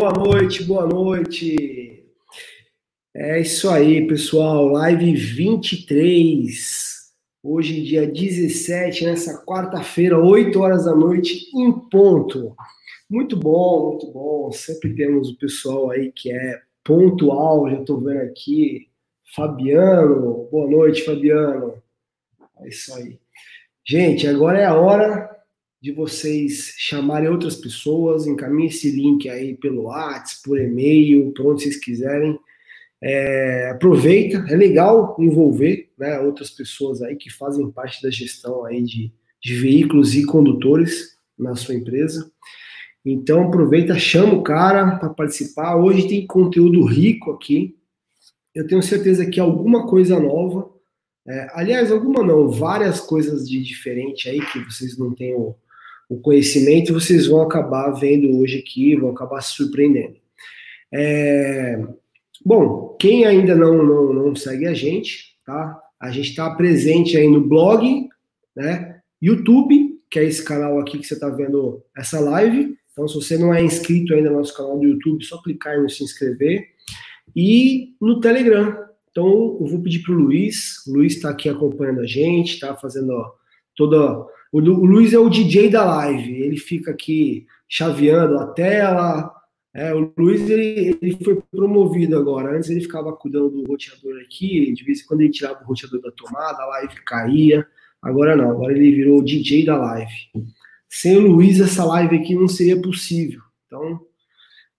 Boa noite, boa noite. É isso aí, pessoal. Live 23. Hoje, dia 17, nessa quarta-feira, 8 horas da noite, em ponto. Muito bom, muito bom. Sempre temos o pessoal aí que é pontual. Já estou vendo aqui. Fabiano. Boa noite, Fabiano. É isso aí. Gente, agora é a hora de vocês chamarem outras pessoas, encaminhe esse link aí pelo WhatsApp, por e-mail, por onde vocês quiserem. É, aproveita, é legal envolver né, outras pessoas aí que fazem parte da gestão aí de, de veículos e condutores na sua empresa. Então aproveita, chama o cara para participar. Hoje tem conteúdo rico aqui. Eu tenho certeza que alguma coisa nova, é, aliás, alguma não, várias coisas de diferente aí que vocês não têm o, conhecimento, vocês vão acabar vendo hoje aqui, vão acabar se surpreendendo. É, bom, quem ainda não, não, não segue a gente, tá? A gente está presente aí no blog, né? YouTube, que é esse canal aqui que você está vendo essa live. Então, se você não é inscrito ainda no nosso canal do YouTube, só clicar em se inscrever. E no Telegram. Então, eu vou pedir para o Luiz. O Luiz está aqui acompanhando a gente, está fazendo ó, toda o, o Luiz é o DJ da live, ele fica aqui chaveando a tela. É, o Luiz ele, ele foi promovido agora. Antes ele ficava cuidando do roteador aqui, de vez em quando ele tirava o roteador da tomada, a live caía. Agora não, agora ele virou o DJ da live. Sem o Luiz, essa live aqui não seria possível. Então,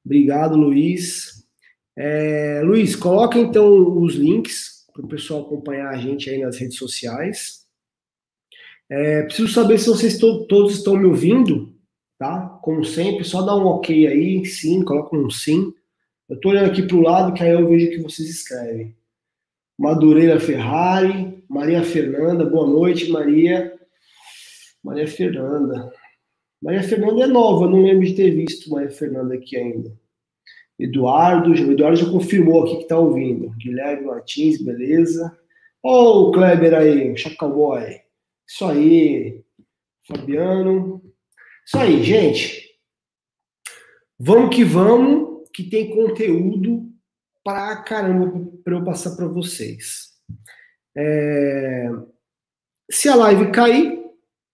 obrigado, Luiz. É, Luiz, coloca então os links para o pessoal acompanhar a gente aí nas redes sociais. É, preciso saber se vocês to todos estão me ouvindo, tá? Como sempre, só dá um ok aí, sim, coloca um sim. Eu estou olhando aqui para o lado, que aí eu vejo que vocês escrevem. Madureira Ferrari, Maria Fernanda, boa noite, Maria. Maria Fernanda. Maria Fernanda é nova, não lembro de ter visto Maria Fernanda aqui ainda. Eduardo, o Eduardo já confirmou aqui que está ouvindo. Guilherme Martins, beleza. Ó, oh, o Kleber aí, o. Isso aí, Fabiano. Isso aí, gente. Vamos que vamos, que tem conteúdo pra caramba para eu passar para vocês. É... Se a live cair,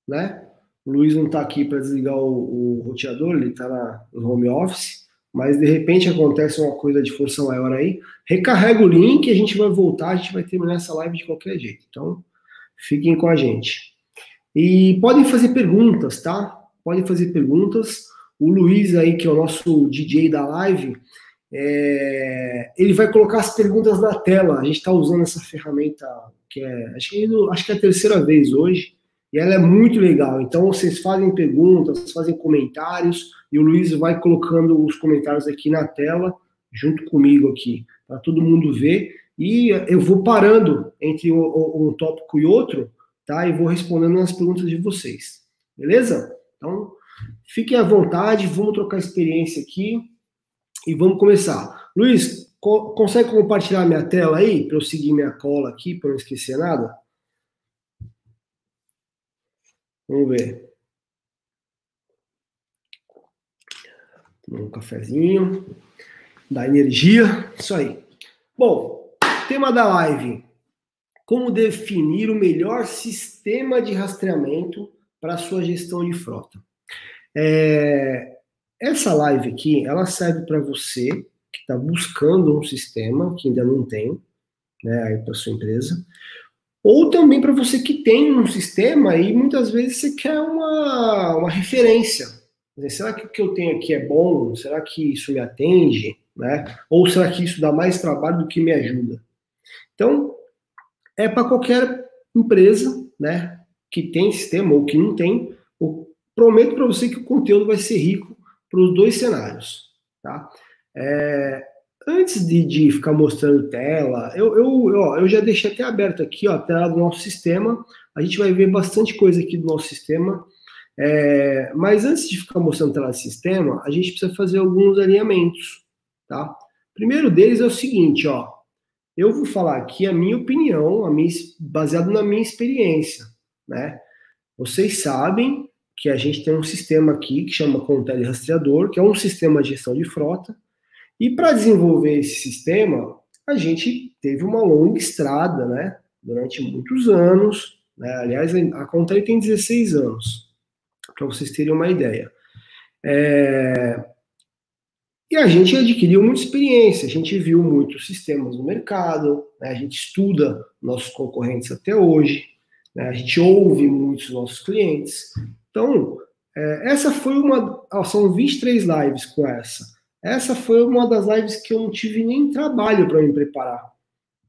né? O Luiz não está aqui para desligar o, o, roteador, ele está no home office, mas de repente acontece uma coisa de força maior aí. Recarrega o link, a gente vai voltar, a gente vai terminar essa live de qualquer jeito. Então, Fiquem com a gente. E podem fazer perguntas, tá? Podem fazer perguntas. O Luiz aí, que é o nosso DJ da live, é, ele vai colocar as perguntas na tela. A gente está usando essa ferramenta que é acho que, acho que é a terceira vez hoje, e ela é muito legal. Então vocês fazem perguntas, fazem comentários, e o Luiz vai colocando os comentários aqui na tela, junto comigo aqui, para todo mundo ver. E eu vou parando entre um, tópico e outro, tá? E vou respondendo as perguntas de vocês. Beleza? Então, fiquem à vontade, vamos trocar experiência aqui e vamos começar. Luiz, co consegue compartilhar minha tela aí para eu seguir minha cola aqui, para não esquecer nada? Vamos ver. Um cafezinho, dá energia, isso aí. Bom, Tema da live: Como definir o melhor sistema de rastreamento para a sua gestão de frota. É, essa live aqui, ela serve para você que está buscando um sistema que ainda não tem, né, aí para sua empresa, ou também para você que tem um sistema e muitas vezes você quer uma, uma referência. Será que o que eu tenho aqui é bom? Será que isso me atende? Né? Ou será que isso dá mais trabalho do que me ajuda? Então, é para qualquer empresa, né, que tem sistema ou que não tem, eu prometo para você que o conteúdo vai ser rico para os dois cenários, tá? É, antes de, de, ficar mostrando tela, eu, eu, ó, eu já deixei até aberto aqui ó, a tela do nosso sistema. A gente vai ver bastante coisa aqui do nosso sistema. É, mas antes de ficar mostrando tela do sistema, a gente precisa fazer alguns alinhamentos, tá? primeiro deles é o seguinte, ó. Eu vou falar aqui a minha opinião, a minha, baseado na minha experiência, né? Vocês sabem que a gente tem um sistema aqui que chama Contele Rastreador, que é um sistema de gestão de frota. E para desenvolver esse sistema, a gente teve uma longa estrada, né? Durante muitos anos. Né? Aliás, a Contele tem 16 anos, para vocês terem uma ideia. É... E a gente adquiriu muita experiência, a gente viu muitos sistemas no mercado, né? a gente estuda nossos concorrentes até hoje, né? a gente ouve muitos nossos clientes. Então, é, essa foi uma. São 23 lives com essa. Essa foi uma das lives que eu não tive nem trabalho para me preparar.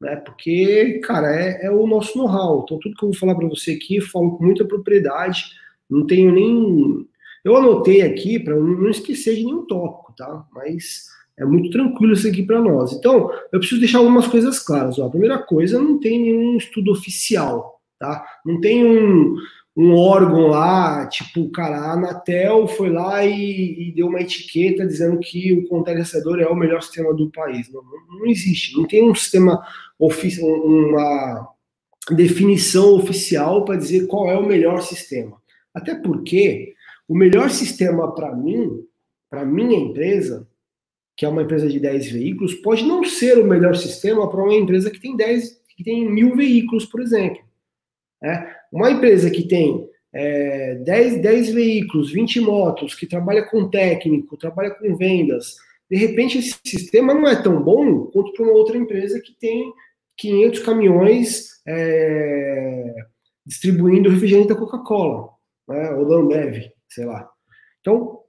Né? Porque, cara, é, é o nosso know-how. Então, tudo que eu vou falar para você aqui, eu falo com muita propriedade. Não tenho nem. Eu anotei aqui para não esquecer de nenhum tópico, tá? Mas é muito tranquilo isso aqui para nós. Então, eu preciso deixar algumas coisas claras. Ó. A primeira coisa, não tem nenhum estudo oficial, tá? Não tem um um órgão lá, tipo, cara, a Anatel foi lá e, e deu uma etiqueta dizendo que o contagiador é o melhor sistema do país. Não, não existe, não tem um sistema oficial, uma definição oficial para dizer qual é o melhor sistema. Até porque o melhor sistema para mim, para minha empresa, que é uma empresa de 10 veículos, pode não ser o melhor sistema para uma empresa que tem 10, que tem mil veículos, por exemplo. É, uma empresa que tem é, 10, 10 veículos, 20 motos, que trabalha com técnico, trabalha com vendas, de repente esse sistema não é tão bom quanto para uma outra empresa que tem 500 caminhões é, distribuindo refrigerante da Coca-Cola, né, ou da Ambev, sei lá. Então,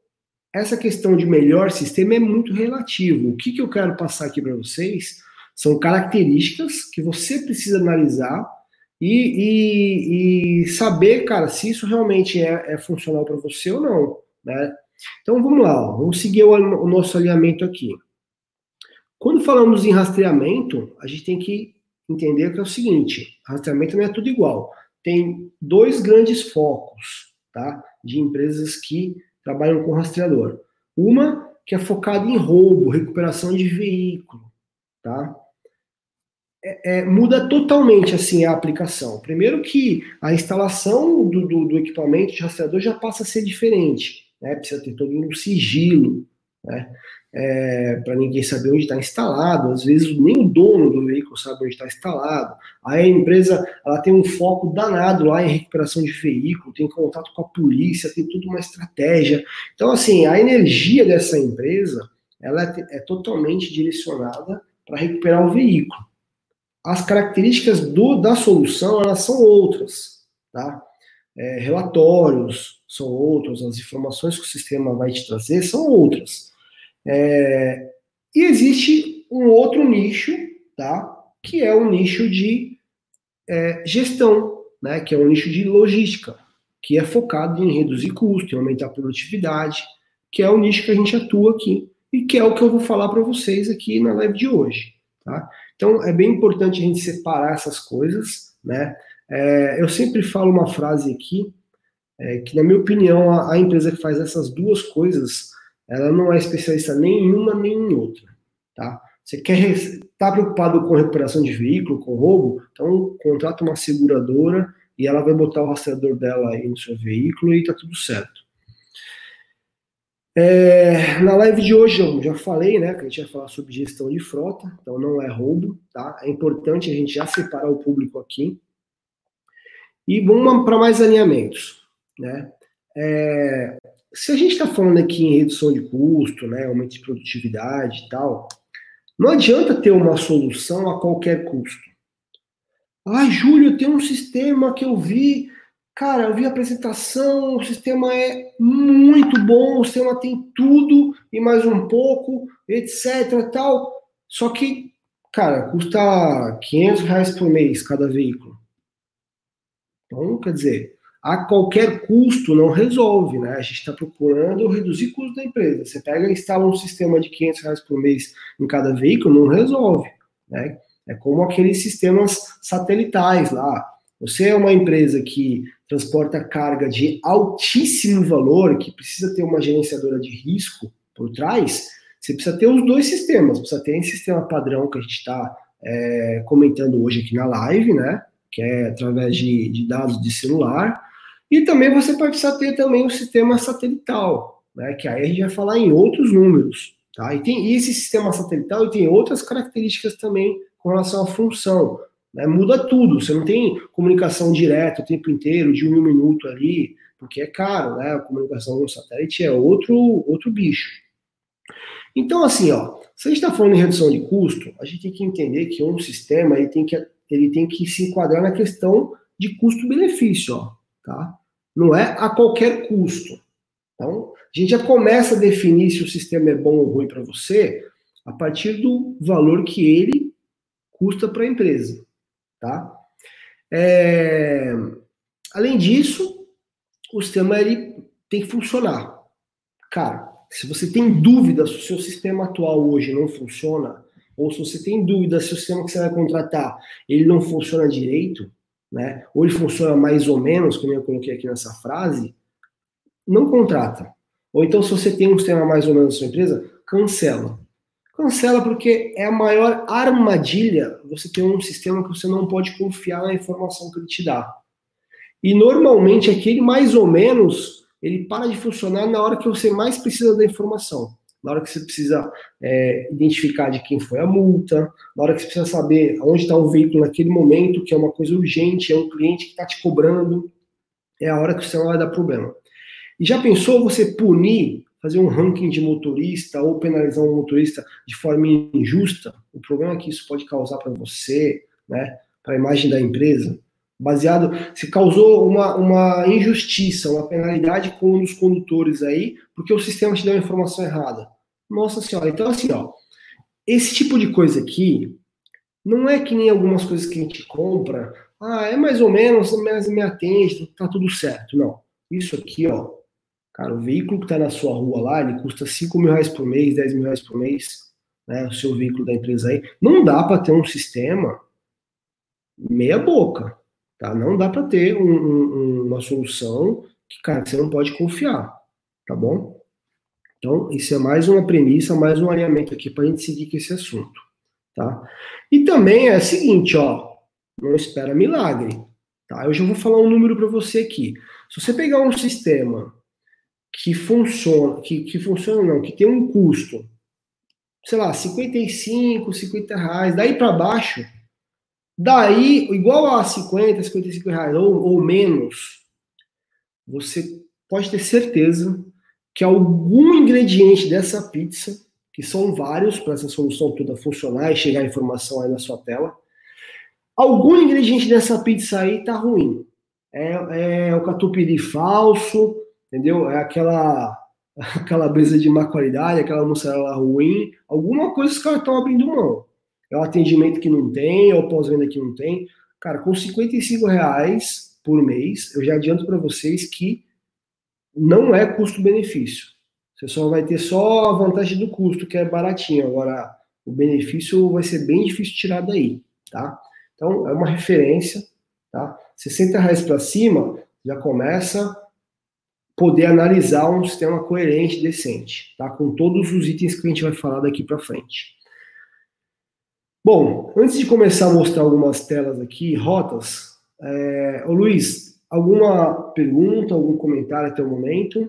essa questão de melhor sistema é muito relativo. O que, que eu quero passar aqui para vocês são características que você precisa analisar e, e, e saber, cara, se isso realmente é, é funcional para você ou não, né? Então vamos lá, vamos seguir o, o nosso alinhamento aqui. Quando falamos em rastreamento, a gente tem que entender que é o seguinte: rastreamento não é tudo igual. Tem dois grandes focos, tá? De empresas que trabalham com rastreador. Uma que é focada em roubo, recuperação de veículo, tá? é, é, muda totalmente assim a aplicação. Primeiro que a instalação do, do, do equipamento de rastreador já passa a ser diferente, né? Precisa ter todo um sigilo, né? É, para ninguém saber onde está instalado. Às vezes nem o dono do veículo sabe onde está instalado. Aí a empresa ela tem um foco danado lá em recuperação de veículo, tem contato com a polícia, tem tudo uma estratégia. Então assim a energia dessa empresa ela é, é totalmente direcionada para recuperar o veículo as características do, da solução elas são outras, tá? É, relatórios são outros, as informações que o sistema vai te trazer são outras. É, e existe um outro nicho, tá? Que é o nicho de é, gestão, né? Que é o nicho de logística, que é focado em reduzir custo, em aumentar a produtividade, que é o nicho que a gente atua aqui e que é o que eu vou falar para vocês aqui na live de hoje, tá? Então, é bem importante a gente separar essas coisas, né? É, eu sempre falo uma frase aqui, é, que na minha opinião, a, a, empresa que faz essas duas coisas, ela não é especialista nem em uma nem em outra, tá? Você quer estar tá preocupado com recuperação de veículo, com roubo, então contrata uma seguradora e ela vai botar o rastreador dela aí no seu veículo e tá tudo certo. É, na live de hoje eu já falei, né, que a gente vai falar sobre gestão de frota, então não é roubo, tá? É importante a gente já separar o público aqui. E vamos para mais alinhamentos, né? É, se a gente está falando aqui em redução de custo, né, aumento de produtividade e tal, não adianta ter uma solução a qualquer custo. Ah, Júlio, tem um sistema que eu vi Cara, eu vi a apresentação, o sistema é muito bom, o sistema tem tudo e mais um pouco, etc. tal. Só que, cara, custa 500 reais por mês cada veículo. Então, quer dizer, a qualquer custo não resolve, né? A gente está procurando reduzir o custo da empresa. Você pega e instala um sistema de 500 reais por mês em cada veículo, não resolve, né? É como aqueles sistemas satelitais lá. Você é uma empresa que transporta carga de altíssimo valor, que precisa ter uma gerenciadora de risco por trás, você precisa ter os dois sistemas. Precisa ter esse sistema padrão que a gente está é, comentando hoje aqui na live, né? Que é através de, de dados de celular. E também você precisa ter também o sistema satelital, né? Que aí a gente vai falar em outros números, tá? E tem esse sistema satelital tem outras características também com relação à função. Né? Muda tudo. Você não tem comunicação direta o tempo inteiro, de um um minuto ali, porque é caro, né? A comunicação no satélite é outro outro bicho. Então, assim, ó, se a gente está falando em redução de custo, a gente tem que entender que um sistema ele tem que, ele tem que se enquadrar na questão de custo-benefício, ó, tá? Não é a qualquer custo. Então, a gente já começa a definir se o sistema é bom ou ruim para você a partir do valor que ele custa para a empresa, tá? É... Além disso, o sistema ele tem que funcionar. Cara, se você tem dúvida se o seu sistema atual hoje não funciona, ou se você tem dúvida se o sistema que você vai contratar ele não funciona direito, né? Ou ele funciona mais ou menos, como eu coloquei aqui nessa frase, não contrata. Ou então, se você tem um sistema mais ou menos na sua empresa, cancela. Cancela porque é a maior armadilha você ter um sistema que você não pode confiar na informação que ele te dá. E normalmente aquele mais ou menos ele para de funcionar na hora que você mais precisa da informação. Na hora que você precisa é, identificar de quem foi a multa, na hora que você precisa saber onde está o veículo naquele momento, que é uma coisa urgente, é um cliente que está te cobrando, é a hora que você vai dar problema. E já pensou você punir, fazer um ranking de motorista ou penalizar um motorista de forma injusta? O problema que isso pode causar para você, né, para a imagem da empresa baseado, se causou uma, uma injustiça, uma penalidade com um dos condutores aí, porque o sistema te deu a informação errada. Nossa senhora, então assim, ó, esse tipo de coisa aqui não é que nem algumas coisas que a gente compra, ah, é mais ou menos, mas me atende, tá tudo certo. Não. Isso aqui, ó, cara, o veículo que tá na sua rua lá, ele custa 5 mil reais por mês, 10 mil reais por mês, né, o seu veículo da empresa aí, não dá para ter um sistema meia boca. Tá? Não dá para ter um, um, uma solução que, cara, você não pode confiar, tá bom? Então, isso é mais uma premissa, mais um alinhamento aqui para a gente seguir com esse assunto, tá? E também é o seguinte, ó, não espera milagre, tá? Eu já vou falar um número para você aqui. Se você pegar um sistema que funciona, que, que funciona não, que tem um custo, sei lá, 55, 50 reais, daí para baixo, Daí, igual a 50, 55 reais ou, ou menos, você pode ter certeza que algum ingrediente dessa pizza, que são vários para essa solução toda funcionar e chegar a informação aí na sua tela, algum ingrediente dessa pizza aí tá ruim. É, é o catupiry falso, entendeu? É aquela aquela brisa de má qualidade, aquela mussarela ruim, alguma coisa os caras estão abrindo mão é o atendimento que não tem, é o pós-venda que não tem. Cara, com 55 reais por mês, eu já adianto para vocês que não é custo-benefício. Você só vai ter só a vantagem do custo, que é baratinho. Agora, o benefício vai ser bem difícil tirar daí, tá? Então, é uma referência, tá? 60 reais para cima, já começa poder analisar um sistema coerente, decente, tá? Com todos os itens que a gente vai falar daqui para frente. Bom, antes de começar a mostrar algumas telas aqui, rotas, é, ô Luiz, alguma pergunta, algum comentário até o momento?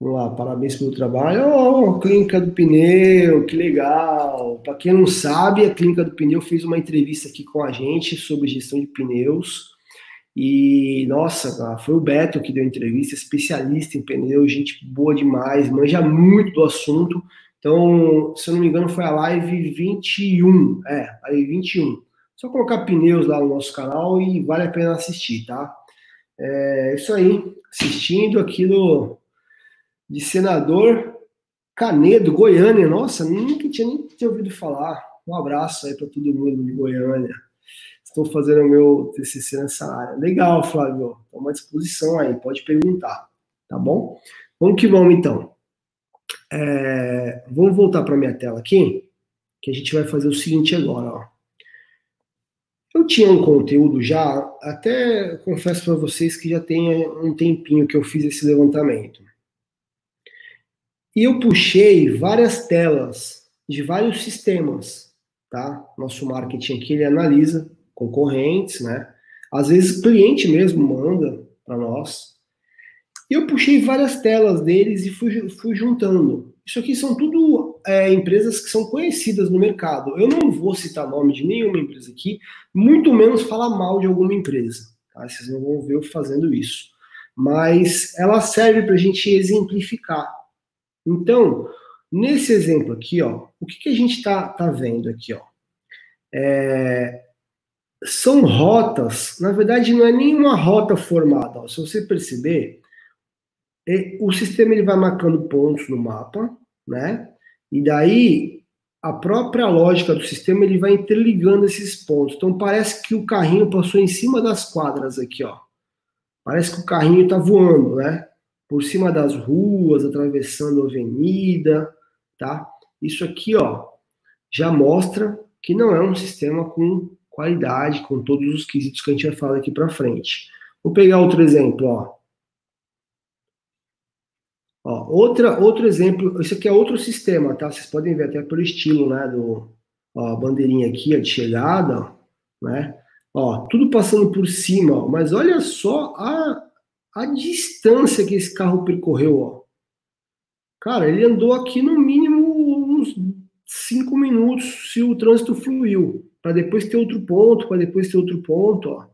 Vamos lá, parabéns pelo trabalho. Oh, Clínica do Pneu, que legal. Para quem não sabe, a Clínica do Pneu fez uma entrevista aqui com a gente sobre gestão de pneus. E, nossa, foi o Beto que deu a entrevista, especialista em pneu, gente boa demais, manja muito do assunto. Então, se eu não me engano, foi a live 21. É, aí 21. Só colocar pneus lá no nosso canal e vale a pena assistir, tá? É isso aí. Assistindo aquilo de senador Canedo, Goiânia. Nossa, nunca tinha nem ouvido falar. Um abraço aí para todo mundo de Goiânia estou fazendo o meu TCC nessa área. Legal, Flávio. Estou à disposição aí, pode perguntar, tá bom? Vamos que vamos, então. É, vamos voltar para minha tela aqui, que a gente vai fazer o seguinte agora, ó. Eu tinha um conteúdo já, até confesso para vocês que já tem um tempinho que eu fiz esse levantamento. E eu puxei várias telas de vários sistemas tá? Nosso marketing aqui, ele analisa concorrentes, né? Às vezes cliente mesmo manda para nós. E eu puxei várias telas deles e fui, fui juntando. Isso aqui são tudo é, empresas que são conhecidas no mercado. Eu não vou citar nome de nenhuma empresa aqui, muito menos falar mal de alguma empresa. Tá? Vocês não vão ver eu fazendo isso. Mas ela serve para a gente exemplificar. Então, nesse exemplo aqui, ó, o que, que a gente está tá vendo aqui? Ó? É, são rotas, na verdade não é nenhuma rota formada. Ó. Se você perceber, o sistema ele vai marcando pontos no mapa, né? E daí a própria lógica do sistema ele vai interligando esses pontos. Então parece que o carrinho passou em cima das quadras aqui, ó. Parece que o carrinho está voando, né? Por cima das ruas, atravessando a avenida, tá? Isso aqui, ó, já mostra que não é um sistema com qualidade, com todos os quesitos que a gente vai falar aqui para frente. Vou pegar outro exemplo, ó. Ó, outra, outro exemplo, isso aqui é outro sistema, tá? Vocês podem ver até pelo estilo, né, do ó, bandeirinha aqui, ó, de chegada, né? Ó, tudo passando por cima, ó, mas olha só a, a distância que esse carro percorreu, ó. Cara, ele andou aqui no mínimo uns cinco minutos se o trânsito fluiu, para depois ter outro ponto, para depois ter outro ponto, ó.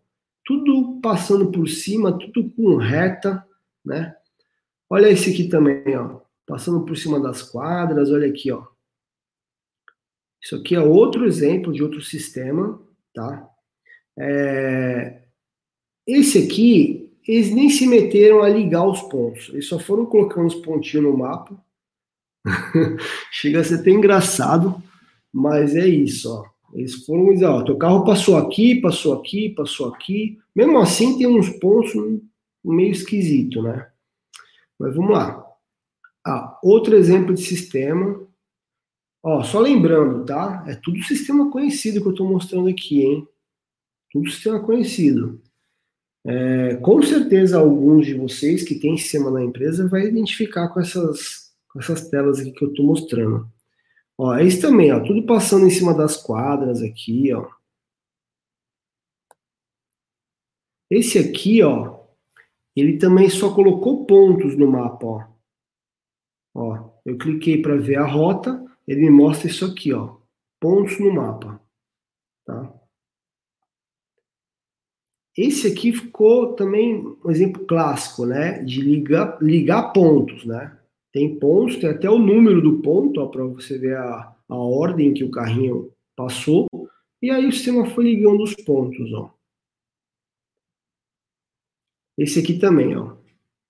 Tudo passando por cima, tudo com reta, né? Olha esse aqui também, ó. Passando por cima das quadras, olha aqui, ó. Isso aqui é outro exemplo de outro sistema, tá? É... Esse aqui, eles nem se meteram a ligar os pontos. Eles só foram colocando os pontinhos no mapa. Chega a ser até engraçado, mas é isso, ó. Eles foram dizer, ó, teu carro passou aqui, passou aqui, passou aqui. Mesmo assim, tem uns pontos meio esquisito, né? Mas vamos lá. Ah, outro exemplo de sistema. Ó, só lembrando, tá? É tudo sistema conhecido que eu estou mostrando aqui, hein? Tudo sistema conhecido. É, com certeza, alguns de vocês que têm sistema na empresa vai identificar com essas, com essas telas aqui que eu estou mostrando. Ó, esse também, ó, tudo passando em cima das quadras aqui, ó. Esse aqui, ó, ele também só colocou pontos no mapa, ó. Ó, eu cliquei para ver a rota, ele me mostra isso aqui, ó, pontos no mapa, tá? Esse aqui ficou também um exemplo clássico, né, de ligar, ligar pontos, né? Tem pontos, tem até o número do ponto, para você ver a, a ordem que o carrinho passou, e aí o sistema foi ligando os pontos, ó. Esse aqui também, ó.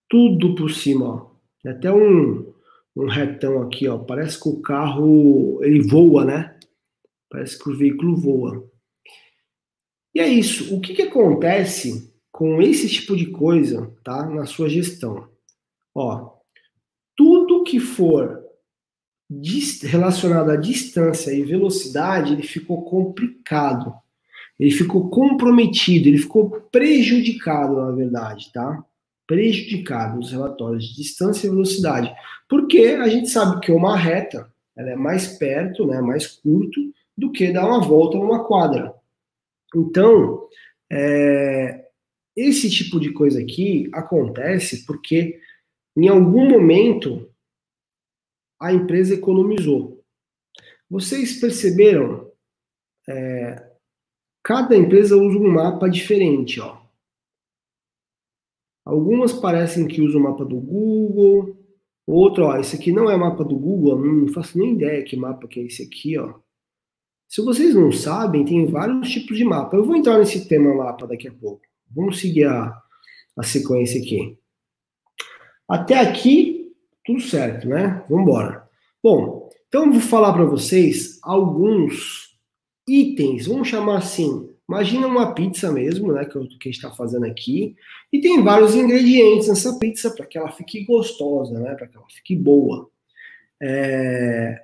Tudo por cima, ó. Tem até um, um retão aqui, ó. Parece que o carro, ele voa, né? Parece que o veículo voa. E é isso. O que, que acontece com esse tipo de coisa, tá? Na sua gestão. Ó, que for relacionado à distância e velocidade, ele ficou complicado. Ele ficou comprometido, ele ficou prejudicado, na verdade, tá? Prejudicado nos relatórios de distância e velocidade. Porque a gente sabe que uma reta ela é mais perto, né, mais curto, do que dar uma volta numa quadra. Então, é, esse tipo de coisa aqui acontece porque em algum momento a empresa economizou. Vocês perceberam é, Cada empresa usa um mapa diferente, ó. Algumas parecem que usam o mapa do Google, outro, ó, esse aqui não é mapa do Google, não faço nem ideia que mapa que é esse aqui, ó. Se vocês não sabem, tem vários tipos de mapa. Eu vou entrar nesse tema mapa daqui a pouco. Vamos seguir a, a sequência aqui. Até aqui, tudo certo, né? Vamos embora. Bom, então vou falar para vocês alguns itens, vamos chamar assim. Imagina uma pizza mesmo, né, que, eu, que a gente está fazendo aqui, e tem vários ingredientes nessa pizza para que ela fique gostosa, né, para que ela fique boa. É,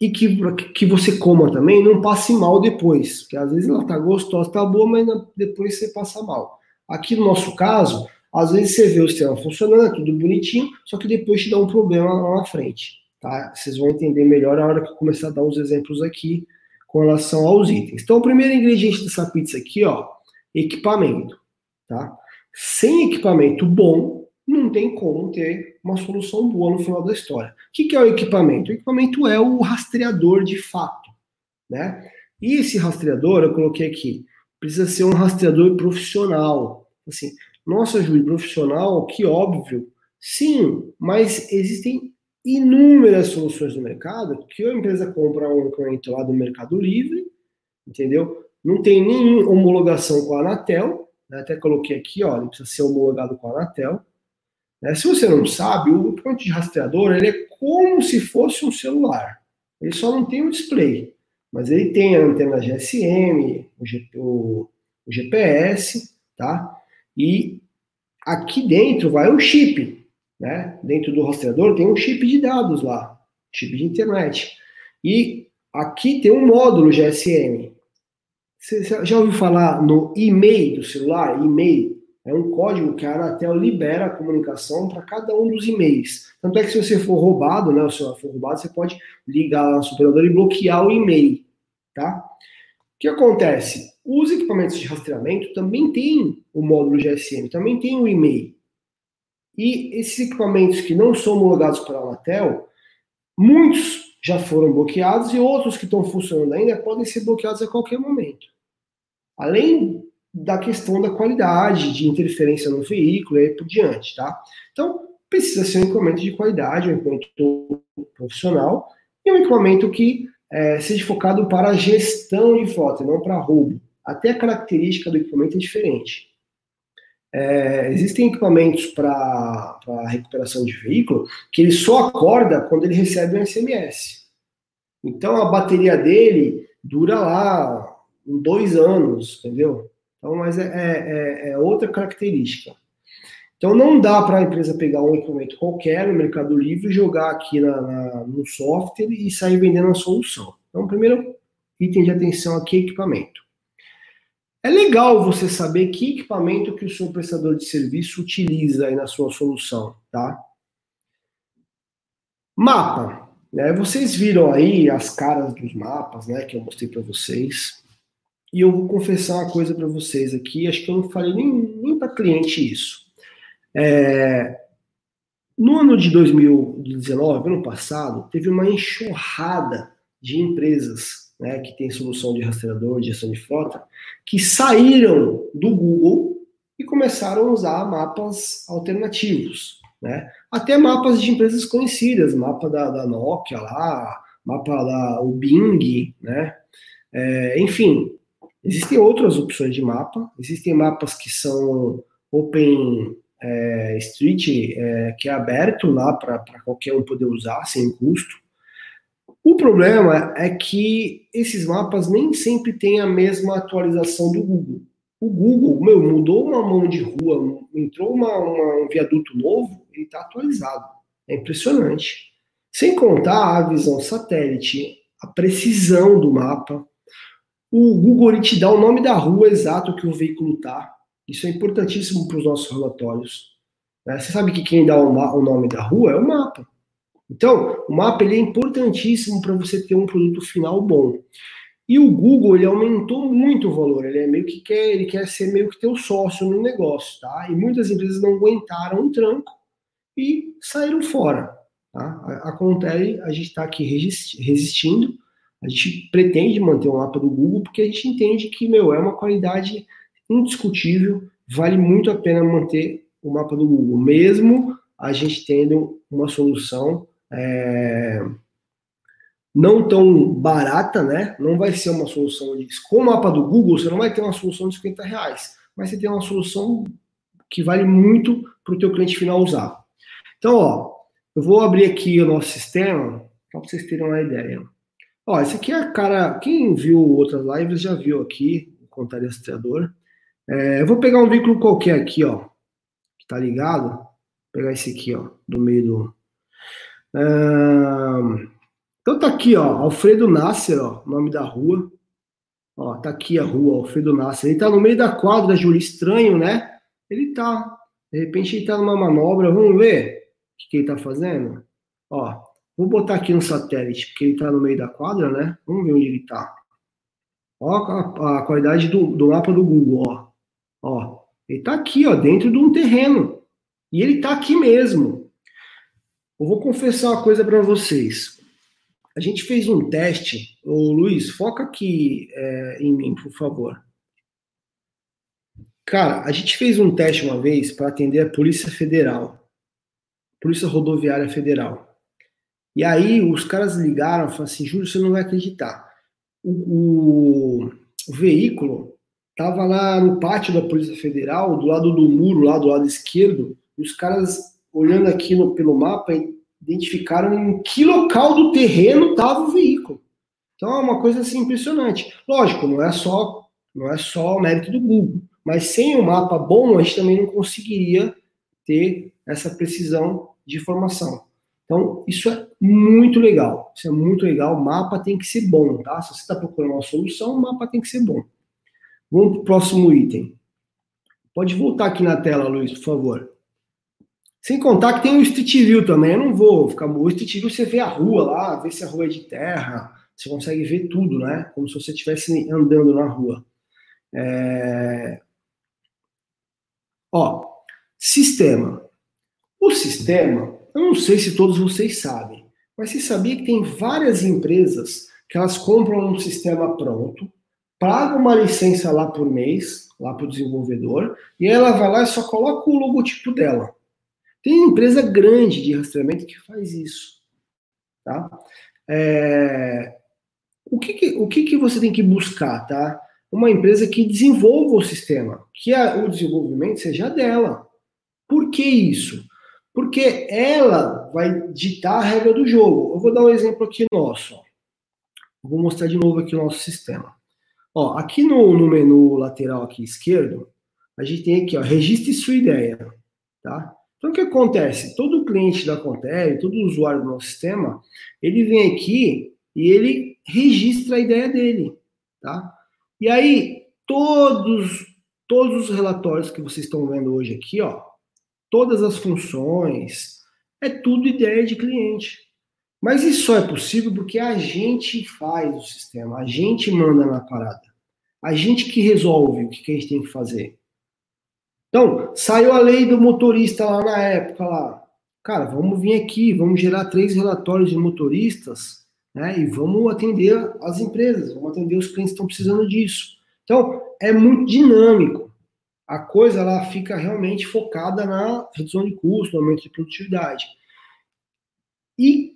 e que, que você coma também, não passe mal depois, porque às vezes ela tá gostosa, tá boa, mas depois você passa mal. Aqui no nosso caso, às vezes você vê o sistema funcionando, é tudo bonitinho, só que depois te dá um problema lá na frente, tá? Vocês vão entender melhor na hora que eu começar a dar uns exemplos aqui com relação aos itens. Então, o primeiro ingrediente dessa pizza aqui, ó, equipamento, tá? Sem equipamento bom, não tem como ter uma solução boa no final da história. O que é o equipamento? O equipamento é o rastreador de fato, né? E esse rastreador, eu coloquei aqui, precisa ser um rastreador profissional. Assim, nossa, Júlio, profissional, que óbvio. Sim, mas existem inúmeras soluções no mercado que a empresa compra um equipamento lá do Mercado Livre, entendeu? Não tem nem homologação com a Anatel, né? até coloquei aqui, ó, ele precisa ser homologado com a Anatel. Né? Se você não sabe, o equipamento de rastreador ele é como se fosse um celular. Ele só não tem o display, mas ele tem a antena GSM, o, G, o, o GPS, tá? E aqui dentro vai um chip, né? Dentro do rastreador tem um chip de dados lá, chip de internet. E aqui tem um módulo GSM. Você já ouviu falar no e-mail do celular? E-mail é um código que a Anatel libera a comunicação para cada um dos e-mails. Tanto é que se você for roubado, né, o celular for roubado, você pode ligar lá no e bloquear o e-mail, tá? O que acontece? Os equipamentos de rastreamento também têm o módulo GSM, também tem o e-mail. E esses equipamentos que não são homologados pela Anatel, muitos já foram bloqueados e outros que estão funcionando ainda podem ser bloqueados a qualquer momento. Além da questão da qualidade, de interferência no veículo e aí por diante, tá? Então, precisa ser um equipamento de qualidade, um equipamento profissional e um equipamento que é, seja focado para a gestão de frota, não para roubo. Até a característica do equipamento é diferente. É, existem equipamentos para recuperação de veículo que ele só acorda quando ele recebe um SMS. Então a bateria dele dura lá dois anos, entendeu? Então, mas é, é, é outra característica. Então não dá para a empresa pegar um equipamento qualquer no Mercado Livre, jogar aqui na, na, no software e sair vendendo a solução. Então, primeiro item de atenção aqui é equipamento. É legal você saber que equipamento que o seu prestador de serviço utiliza aí na sua solução, tá? Mapa, né? Vocês viram aí as caras dos mapas, né, que eu mostrei para vocês. E eu vou confessar uma coisa para vocês aqui, acho que eu não falei nem, nem para cliente isso. É, no ano de 2019, ano passado, teve uma enxurrada de empresas né, que tem solução de rastreador, de gestão de frota, que saíram do Google e começaram a usar mapas alternativos. Né? Até mapas de empresas conhecidas, mapa da, da Nokia lá, mapa da o Bing, né? É, enfim, Existem outras opções de mapa, existem mapas que são Open é, Street, é, que é aberto lá para qualquer um poder usar, sem custo. O problema é que esses mapas nem sempre têm a mesma atualização do Google. O Google, meu, mudou uma mão de rua, entrou uma, uma, um viaduto novo, ele está atualizado. É impressionante. Sem contar a visão satélite, a precisão do mapa, o Google te dá o nome da rua exato que o veículo está. Isso é importantíssimo para os nossos relatórios. Né? Você sabe que quem dá o, nome da rua é o mapa. Então, o mapa ele é importantíssimo para você ter um produto final bom. E o Google ele aumentou muito o valor. Ele é meio que quer, ele quer ser meio que teu sócio no negócio, tá? E muitas empresas não aguentaram um tranco e saíram fora. Tá? Acontece, a gente está aqui resistindo a gente pretende manter o mapa do Google porque a gente entende que, meu, é uma qualidade indiscutível, vale muito a pena manter o mapa do Google, mesmo a gente tendo uma solução é, não tão barata, né? Não vai ser uma solução de. Com o mapa do Google, você não vai ter uma solução de 50 reais, mas você tem uma solução que vale muito para o teu cliente final usar. Então, ó, eu vou abrir aqui o nosso sistema para vocês terem uma ideia. Ó, esse aqui é a cara. Quem viu outras lives já viu aqui o contar rastreador. É, eu vou pegar um veículo qualquer aqui, ó. Que tá ligado. Vou pegar esse aqui, ó. Do meio do. Então tá aqui, ó. Alfredo Nasser, ó. Nome da rua. Ó, tá aqui a rua, Alfredo Nasser. Ele tá no meio da quadra, Júlio. Estranho, né? Ele tá. De repente ele tá numa manobra. Vamos ver o que, que ele tá fazendo? Ó, Vou botar aqui no satélite, porque ele está no meio da quadra, né? Vamos ver onde ele está. Ó a, a qualidade do, do mapa do Google, ó. Ó, ele está aqui, ó, dentro de um terreno. E ele está aqui mesmo. Eu vou confessar uma coisa para vocês. A gente fez um teste. Ô, Luiz, foca aqui é, em mim, por favor. Cara, a gente fez um teste uma vez para atender a Polícia Federal, Polícia Rodoviária Federal. E aí os caras ligaram e falaram assim: Júlio, você não vai acreditar. O, o, o veículo estava lá no pátio da Polícia Federal, do lado do muro, lá do lado esquerdo, e os caras, olhando aqui no, pelo mapa, identificaram em que local do terreno estava o veículo. Então é uma coisa assim impressionante. Lógico, não é só não é só o mérito do Google. Mas sem um mapa bom, a gente também não conseguiria ter essa precisão de informação. Então, isso é muito legal. Isso é muito legal. O mapa tem que ser bom, tá? Se você está procurando uma solução, o mapa tem que ser bom. Vamos para o próximo item. Pode voltar aqui na tela, Luiz, por favor. Sem contar que tem o Street View também. Eu não vou ficar. O Street View você vê a rua lá, vê se a rua é de terra. Você consegue ver tudo, né? Como se você estivesse andando na rua. É... Ó, sistema. O sistema, eu não sei se todos vocês sabem, mas você sabia que tem várias empresas que elas compram um sistema pronto, pagam uma licença lá por mês, lá para o desenvolvedor, e ela vai lá e só coloca o logotipo dela. Tem empresa grande de rastreamento que faz isso. Tá? É... O, que, que, o que, que você tem que buscar, tá? uma empresa que desenvolva o sistema, que a, o desenvolvimento seja dela. Por que isso? Porque ela vai ditar a regra do jogo. Eu vou dar um exemplo aqui nosso. Vou mostrar de novo aqui o nosso sistema. Ó, aqui no, no menu lateral aqui esquerdo, a gente tem aqui, ó, registre sua ideia, tá? Então, o que acontece? Todo cliente da Contel, todo usuário do nosso sistema, ele vem aqui e ele registra a ideia dele, tá? E aí, todos, todos os relatórios que vocês estão vendo hoje aqui, ó, todas as funções, é tudo ideia de cliente. Mas isso só é possível porque a gente faz o sistema, a gente manda na parada. A gente que resolve o que a gente tem que fazer. Então, saiu a lei do motorista lá na época lá. Cara, vamos vir aqui, vamos gerar três relatórios de motoristas né? E vamos atender as empresas, vamos atender os clientes que estão precisando disso. Então, é muito dinâmico. A coisa ela fica realmente focada na redução de custo, no aumento de produtividade. E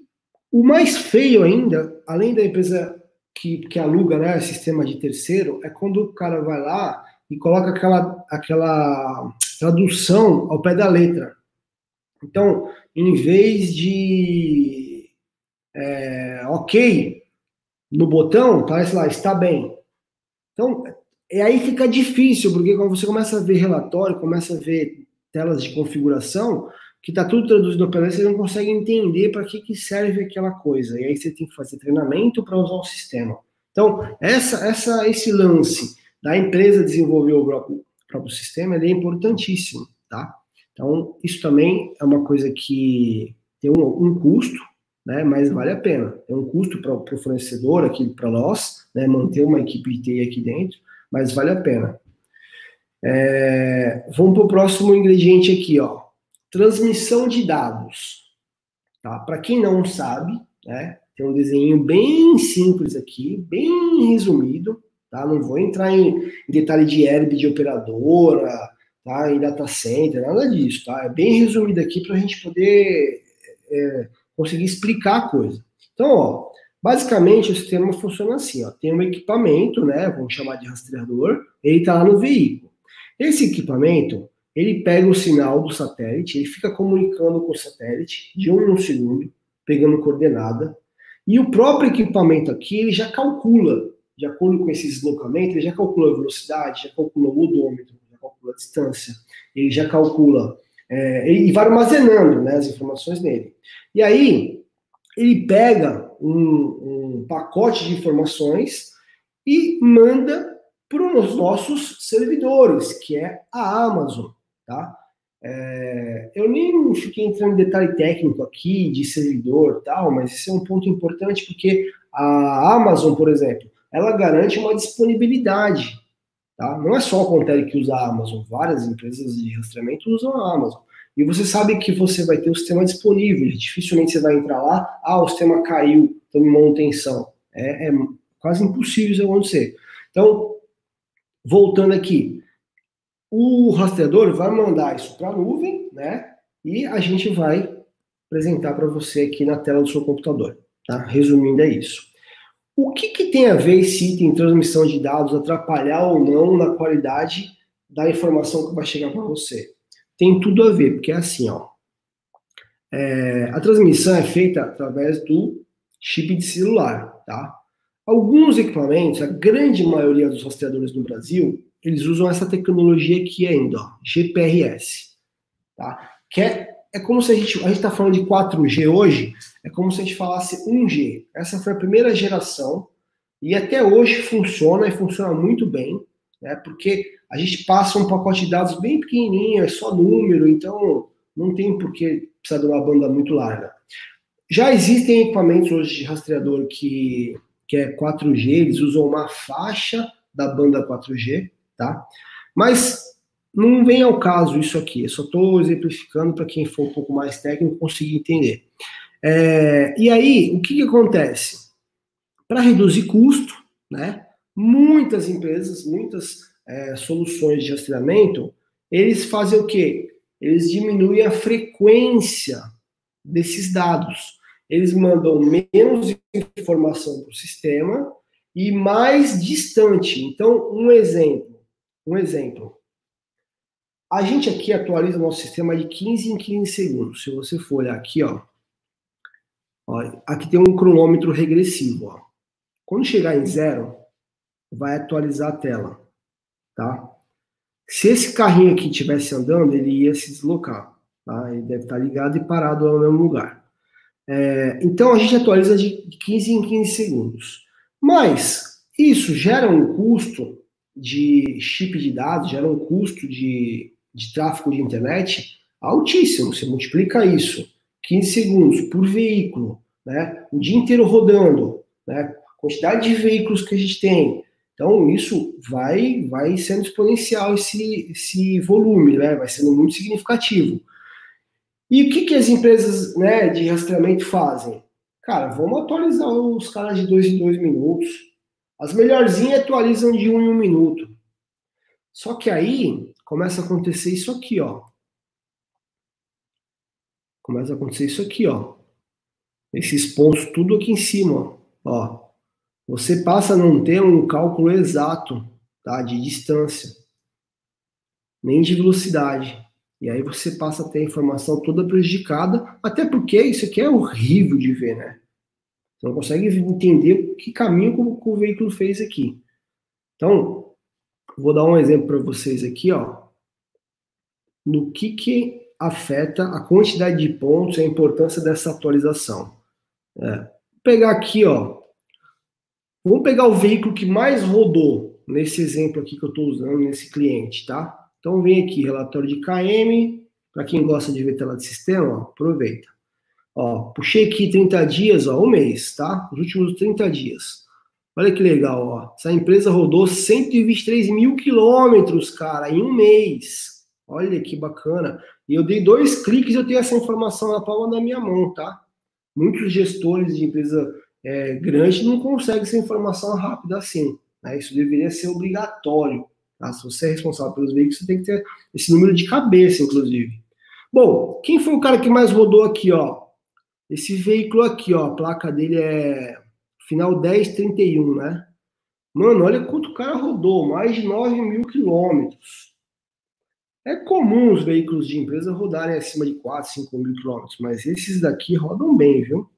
o mais feio ainda, além da empresa que, que aluga né, sistema de terceiro, é quando o cara vai lá e coloca aquela, aquela tradução ao pé da letra. Então, em vez de é, ok no botão, parece lá, está bem. Então, é aí fica difícil, porque quando você começa a ver relatório, começa a ver telas de configuração, que está tudo traduzido para você não consegue entender para que, que serve aquela coisa. E aí você tem que fazer treinamento para usar o sistema. Então, essa, essa, esse lance da empresa desenvolver o próprio, próprio sistema é importantíssimo, tá? Então, isso também é uma coisa que tem um, um custo, né? Mas vale a pena. É um custo para o fornecedor aqui para nós, né? Manter uma equipe de TI aqui dentro, mas vale a pena. É, vamos para o próximo ingrediente aqui, ó. Transmissão de dados. Tá? Para quem não sabe, né? Tem um desenho bem simples aqui, bem resumido, tá? Não vou entrar em, detalhe de herb de operadora, tá? Em data center, nada disso, tá? É bem resumido aqui para a gente poder é, conseguir explicar a coisa. Então, ó, basicamente o sistema funciona assim, ó, tem um equipamento, né, vamos chamar de rastreador, ele está lá no veículo. Esse equipamento, ele pega o sinal do satélite, ele fica comunicando com o satélite de um em um segundo, pegando coordenada, e o próprio equipamento aqui, ele já calcula, de acordo com esse deslocamento, ele já calcula a velocidade, já calcula o odômetro, já calcula a distância, ele já calcula é, e vai armazenando né, as informações nele. E aí, ele pega um, um pacote de informações e manda para os nossos servidores, que é a Amazon, tá? É, eu nem fiquei entrando em detalhe técnico aqui de servidor tal, mas esse é um ponto importante porque a Amazon, por exemplo, ela garante uma disponibilidade. Tá? Não é só a Contele que usa a Amazon, várias empresas de rastreamento usam a Amazon. E você sabe que você vai ter o sistema disponível, dificilmente você vai entrar lá, ah, o sistema caiu, estou em manutenção. É, é quase impossível isso acontecer. Então, voltando aqui, o rastreador vai mandar isso para a nuvem, né? E a gente vai apresentar para você aqui na tela do seu computador. Tá? Resumindo, é isso. O que, que tem a ver esse item transmissão de dados atrapalhar ou não na qualidade da informação que vai chegar para você? Tem tudo a ver, porque é assim, ó. É, a transmissão é feita através do chip de celular, tá? Alguns equipamentos, a grande maioria dos rastreadores no Brasil, eles usam essa tecnologia aqui ainda, ó, GPRS, tá? Que é é como se a gente a está falando de 4G hoje, é como se a gente falasse 1G. Essa foi a primeira geração e até hoje funciona e funciona muito bem, né? Porque a gente passa um pacote de dados bem pequenininho, é só número, então não tem por que precisar de uma banda muito larga. Já existem equipamentos hoje de rastreador que, que é 4G, eles usam uma faixa da banda 4G, tá? Mas não vem ao caso isso aqui, eu só estou exemplificando para quem for um pouco mais técnico conseguir entender. É, e aí, o que, que acontece? Para reduzir custo, né, muitas empresas, muitas é, soluções de rastreamento, eles fazem o quê? Eles diminuem a frequência desses dados. Eles mandam menos informação para o sistema e mais distante. Então, um exemplo, um exemplo. A gente aqui atualiza o nosso sistema de 15 em 15 segundos. Se você for olhar aqui, ó, ó aqui tem um cronômetro regressivo. Ó. Quando chegar em zero, vai atualizar a tela, tá? Se esse carrinho aqui estivesse andando, ele ia se deslocar, tá? Ele deve estar ligado e parado no mesmo lugar. É, então a gente atualiza de 15 em 15 segundos. Mas isso gera um custo de chip de dados, gera um custo de de tráfego de internet altíssimo. Você multiplica isso, 15 segundos por veículo, né? O dia inteiro rodando, né? Quantidade de veículos que a gente tem. Então, isso vai, vai sendo exponencial esse, esse volume, né? Vai sendo muito significativo. E o que, que as empresas né, de rastreamento fazem? Cara, vamos atualizar os caras de dois em dois minutos. As melhorzinhas atualizam de um em um minuto. Só que aí começa a acontecer isso aqui, ó. Começa a acontecer isso aqui, ó. Esses pontos tudo aqui em cima, ó. Você passa a não ter um cálculo exato, tá, de distância, nem de velocidade. E aí você passa a ter a informação toda prejudicada, até porque isso aqui é horrível de ver, né? Você não consegue entender que caminho que o veículo fez aqui. Então, vou dar um exemplo para vocês aqui, ó no que, que afeta a quantidade de pontos e a importância dessa atualização. É, vou pegar aqui, ó. Vamos pegar o veículo que mais rodou nesse exemplo aqui que eu estou usando nesse cliente, tá? Então vem aqui, relatório de KM, para quem gosta de ver tela de sistema, ó, aproveita. Ó, puxei aqui 30 dias, ó, um mês, tá? Os últimos 30 dias. Olha que legal, ó. Essa empresa rodou 123 mil quilômetros, cara, em um mês. Olha que bacana. E eu dei dois cliques e eu tenho essa informação na palma da minha mão, tá? Muitos gestores de empresa é, grande não conseguem essa informação rápida assim. Né? Isso deveria ser obrigatório. Tá? Se você é responsável pelos veículos, você tem que ter esse número de cabeça, inclusive. Bom, quem foi o cara que mais rodou aqui, ó? Esse veículo aqui, ó, a placa dele é final 1031, né? Mano, olha quanto o cara rodou, mais de 9 mil quilômetros. É comum os veículos de empresa rodarem acima de 4, 5 mil quilômetros, mas esses daqui rodam bem, viu?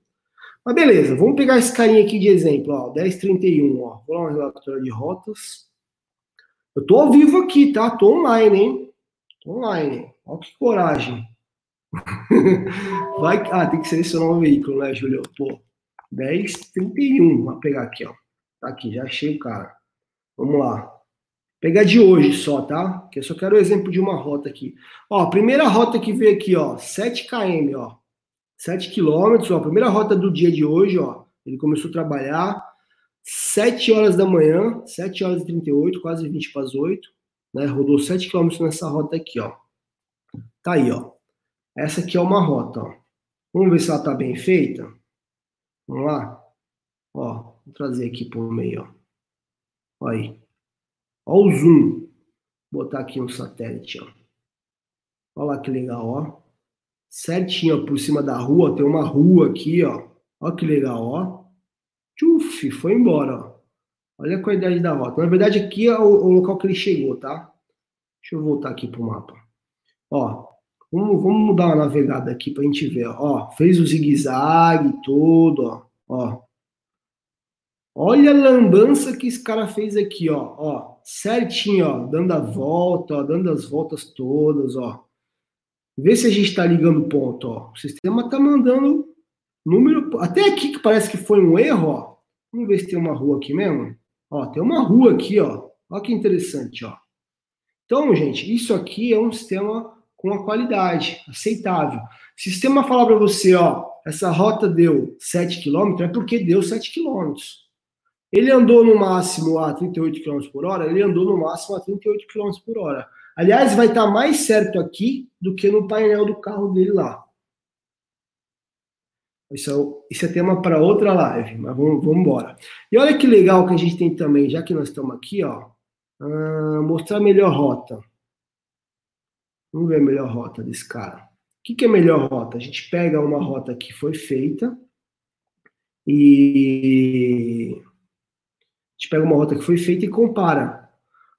Mas beleza, vamos pegar esse carinha aqui de exemplo, ó, 1031, ó. Vou lá no relatório de rotas. Eu tô ao vivo aqui, tá? Tô online, hein? Tô online. Ó que coragem. Vai, ah, tem que selecionar o veículo, né, Júlio? Pô, 1031, vou pegar aqui, ó. Tá aqui, já achei o cara. Vamos lá. Pegar de hoje só, tá? Que eu só quero o exemplo de uma rota aqui. Ó, a primeira rota que veio aqui, ó, 7 km, ó. 7 quilômetros, ó, a primeira rota do dia de hoje, ó. Ele começou a trabalhar. 7 horas da manhã, 7 horas e 38, quase 20 para as 8, né? Rodou 7 km nessa rota aqui, ó. Tá aí, ó. Essa aqui é uma rota, ó. Vamos ver se ela tá bem feita. Vamos lá? Ó, vou trazer aqui o meio, ó. Aí. Ó o zoom. Vou botar aqui um satélite, ó. Olha lá que legal, ó. Certinho, ó, por cima da rua, tem uma rua aqui, ó. Olha que legal, ó. Tchuf, foi embora, ó. Olha a qualidade da rota. Na verdade, aqui é o, o local que ele chegou, tá? Deixa eu voltar aqui pro mapa. Ó, vamos, vamos dar uma navegada aqui pra gente ver, ó. Fez o zigue-zague todo, ó. Ó. Olha a lambança que esse cara fez aqui, ó. Ó, certinho, ó, dando a volta, ó, dando as voltas todas, ó. Vê se a gente está ligando ponto, ó. O sistema está mandando número. Até aqui que parece que foi um erro, ó. Vamos ver se tem uma rua aqui mesmo. Ó, tem uma rua aqui, ó. Olha que interessante, ó. Então, gente, isso aqui é um sistema com uma qualidade aceitável. Se o sistema falar para você, ó, essa rota deu 7 km, é porque deu 7 km. Ele andou no máximo a 38 km por hora, ele andou no máximo a 38 km por hora. Aliás, vai estar mais certo aqui do que no painel do carro dele lá. Isso é, isso é tema para outra live, mas vamos, vamos embora. E olha que legal que a gente tem também, já que nós estamos aqui, ó, uh, mostrar a melhor rota. Vamos ver a melhor rota desse cara. O que, que é a melhor rota? A gente pega uma rota que foi feita e a gente pega uma rota que foi feita e compara.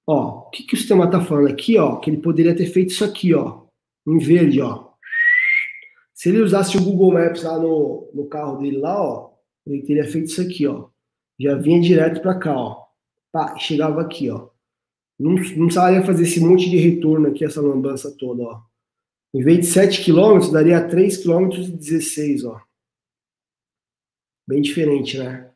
Ó, o que, que o sistema está falando aqui, ó? Que ele poderia ter feito isso aqui, ó, em verde, ó. Se ele usasse o Google Maps lá no, no carro dele lá, ó, ele teria feito isso aqui, ó. Já vinha direto para cá, ó. Pá, chegava aqui, ó. Não, não precisaria fazer esse monte de retorno aqui, essa lambança toda, ó. Em vez de 7 km, daria 3 km e 16, ó. Bem diferente, né?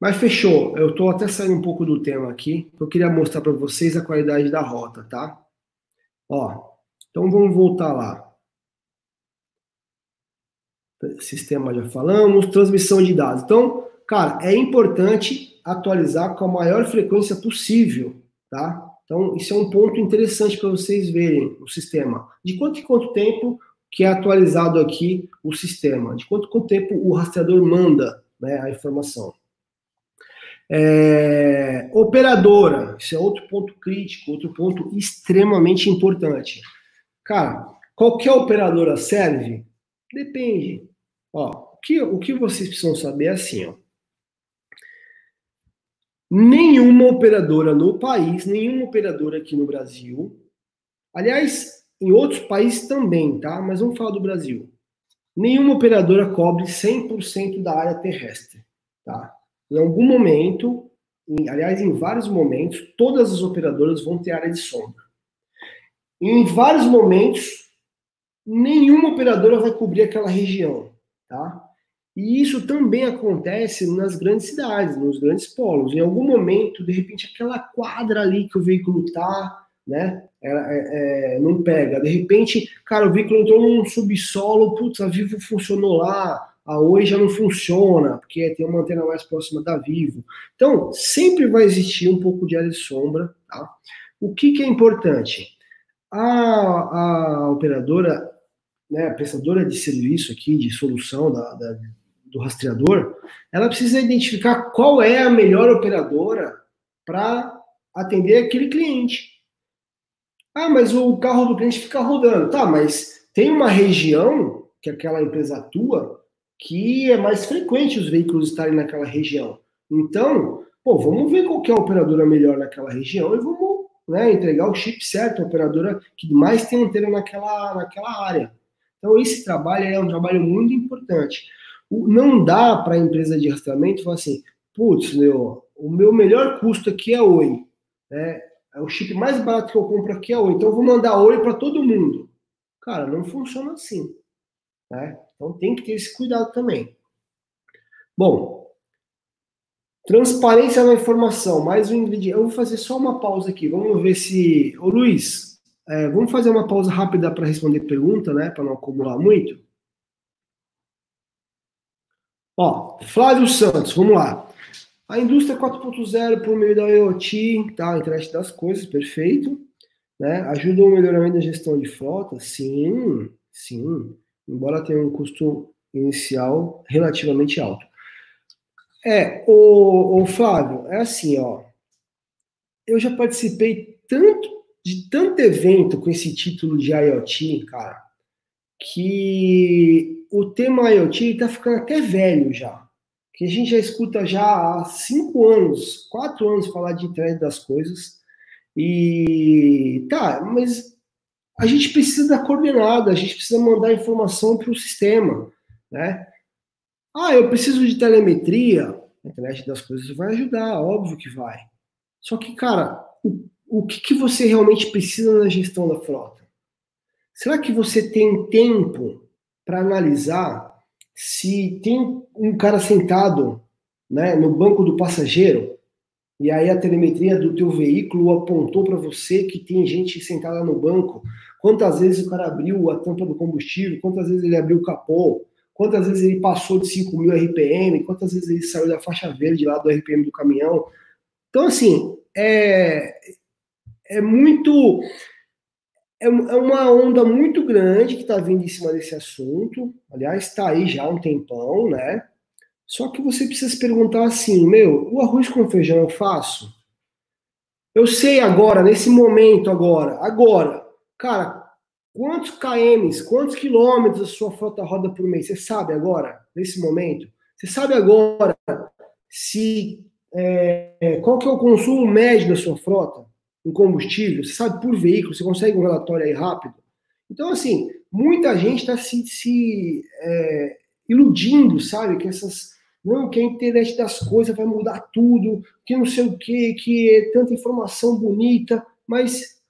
Mas fechou. Eu estou até saindo um pouco do tema aqui. Eu queria mostrar para vocês a qualidade da rota, tá? Ó, então vamos voltar lá. Sistema já falamos, transmissão de dados. Então, cara, é importante atualizar com a maior frequência possível, tá? Então, isso é um ponto interessante para vocês verem o sistema. De quanto em quanto tempo que é atualizado aqui o sistema? De quanto em quanto tempo o rastreador manda né, a informação? É, operadora, isso é outro ponto crítico, outro ponto extremamente importante. Cara, qualquer operadora serve? Depende. Ó, o, que, o que vocês precisam saber é assim, ó. Nenhuma operadora no país, nenhuma operadora aqui no Brasil, aliás, em outros países também, tá? Mas vamos falar do Brasil. Nenhuma operadora cobre 100% da área terrestre, tá? Em algum momento, em, aliás, em vários momentos, todas as operadoras vão ter área de sombra. Em vários momentos, nenhuma operadora vai cobrir aquela região, tá? E isso também acontece nas grandes cidades, nos grandes polos. Em algum momento, de repente, aquela quadra ali que o veículo tá, né, é, é, não pega. De repente, cara, o veículo entrou num subsolo, putz, a Vivo funcionou lá, a Oi já não funciona, porque tem uma antena mais próxima da Vivo. Então, sempre vai existir um pouco de área de sombra. Tá? O que, que é importante? A, a operadora, né, a prestadora de serviço aqui, de solução da, da, do rastreador, ela precisa identificar qual é a melhor operadora para atender aquele cliente. Ah, mas o carro do cliente fica rodando. Tá, mas tem uma região que aquela empresa atua que é mais frequente os veículos estarem naquela região. Então, pô, vamos ver qual é a operadora melhor naquela região e vamos né, entregar o chip certo, a operadora que mais tem antena naquela, naquela área. Então, esse trabalho é um trabalho muito importante. Não dá para a empresa de rastreamento falar assim, putz, meu, o meu melhor custo aqui é Oi. Né? É o chip mais barato que eu compro aqui é Oi. Então, eu vou mandar Oi para todo mundo. Cara, não funciona assim. Né? Então tem que ter esse cuidado também. Bom, transparência na informação, mais um ingrediente. Eu vou fazer só uma pausa aqui. Vamos ver se. Ô Luiz, é, vamos fazer uma pausa rápida para responder pergunta, né? Para não acumular muito. Ó, Flávio Santos, vamos lá. A indústria 4.0 por meio da IoT, tá? Internet das coisas, perfeito. Né? Ajuda o melhoramento da gestão de frota? Sim, sim. Embora tenha um custo inicial relativamente alto. É, o, o Flávio, é assim, ó. Eu já participei tanto de tanto evento com esse título de IoT, cara, que o tema IoT está ficando até velho já. Que a gente já escuta já há cinco anos, quatro anos falar de internet das coisas. E tá, mas a gente precisa da coordenada, a gente precisa mandar informação para o sistema, né? Ah, eu preciso de telemetria. A internet das coisas vai ajudar, óbvio que vai. Só que, cara, o, o que, que você realmente precisa na gestão da frota? Será que você tem tempo para analisar se tem um cara sentado né, no banco do passageiro e aí a telemetria do teu veículo apontou para você que tem gente sentada no banco, quantas vezes o cara abriu a tampa do combustível, quantas vezes ele abriu o capô, quantas vezes ele passou de 5 mil RPM, quantas vezes ele saiu da faixa verde lá do RPM do caminhão. Então, assim, é, é muito é, é uma onda muito grande que está vindo em cima desse assunto. Aliás, está aí já há um tempão, né? Só que você precisa se perguntar assim: meu, o arroz com feijão eu faço? Eu sei agora, nesse momento agora, agora, cara, quantos kms, quantos quilômetros a sua frota roda por mês? Você sabe agora, nesse momento? Você sabe agora se é, qual que é o consumo médio da sua frota? Um combustível, você sabe por veículo, você consegue um relatório aí rápido. Então, assim, muita gente está se, se é, iludindo, sabe, que essas. Não, que a internet das coisas vai mudar tudo, que não sei o que, que é tanta informação bonita, mas,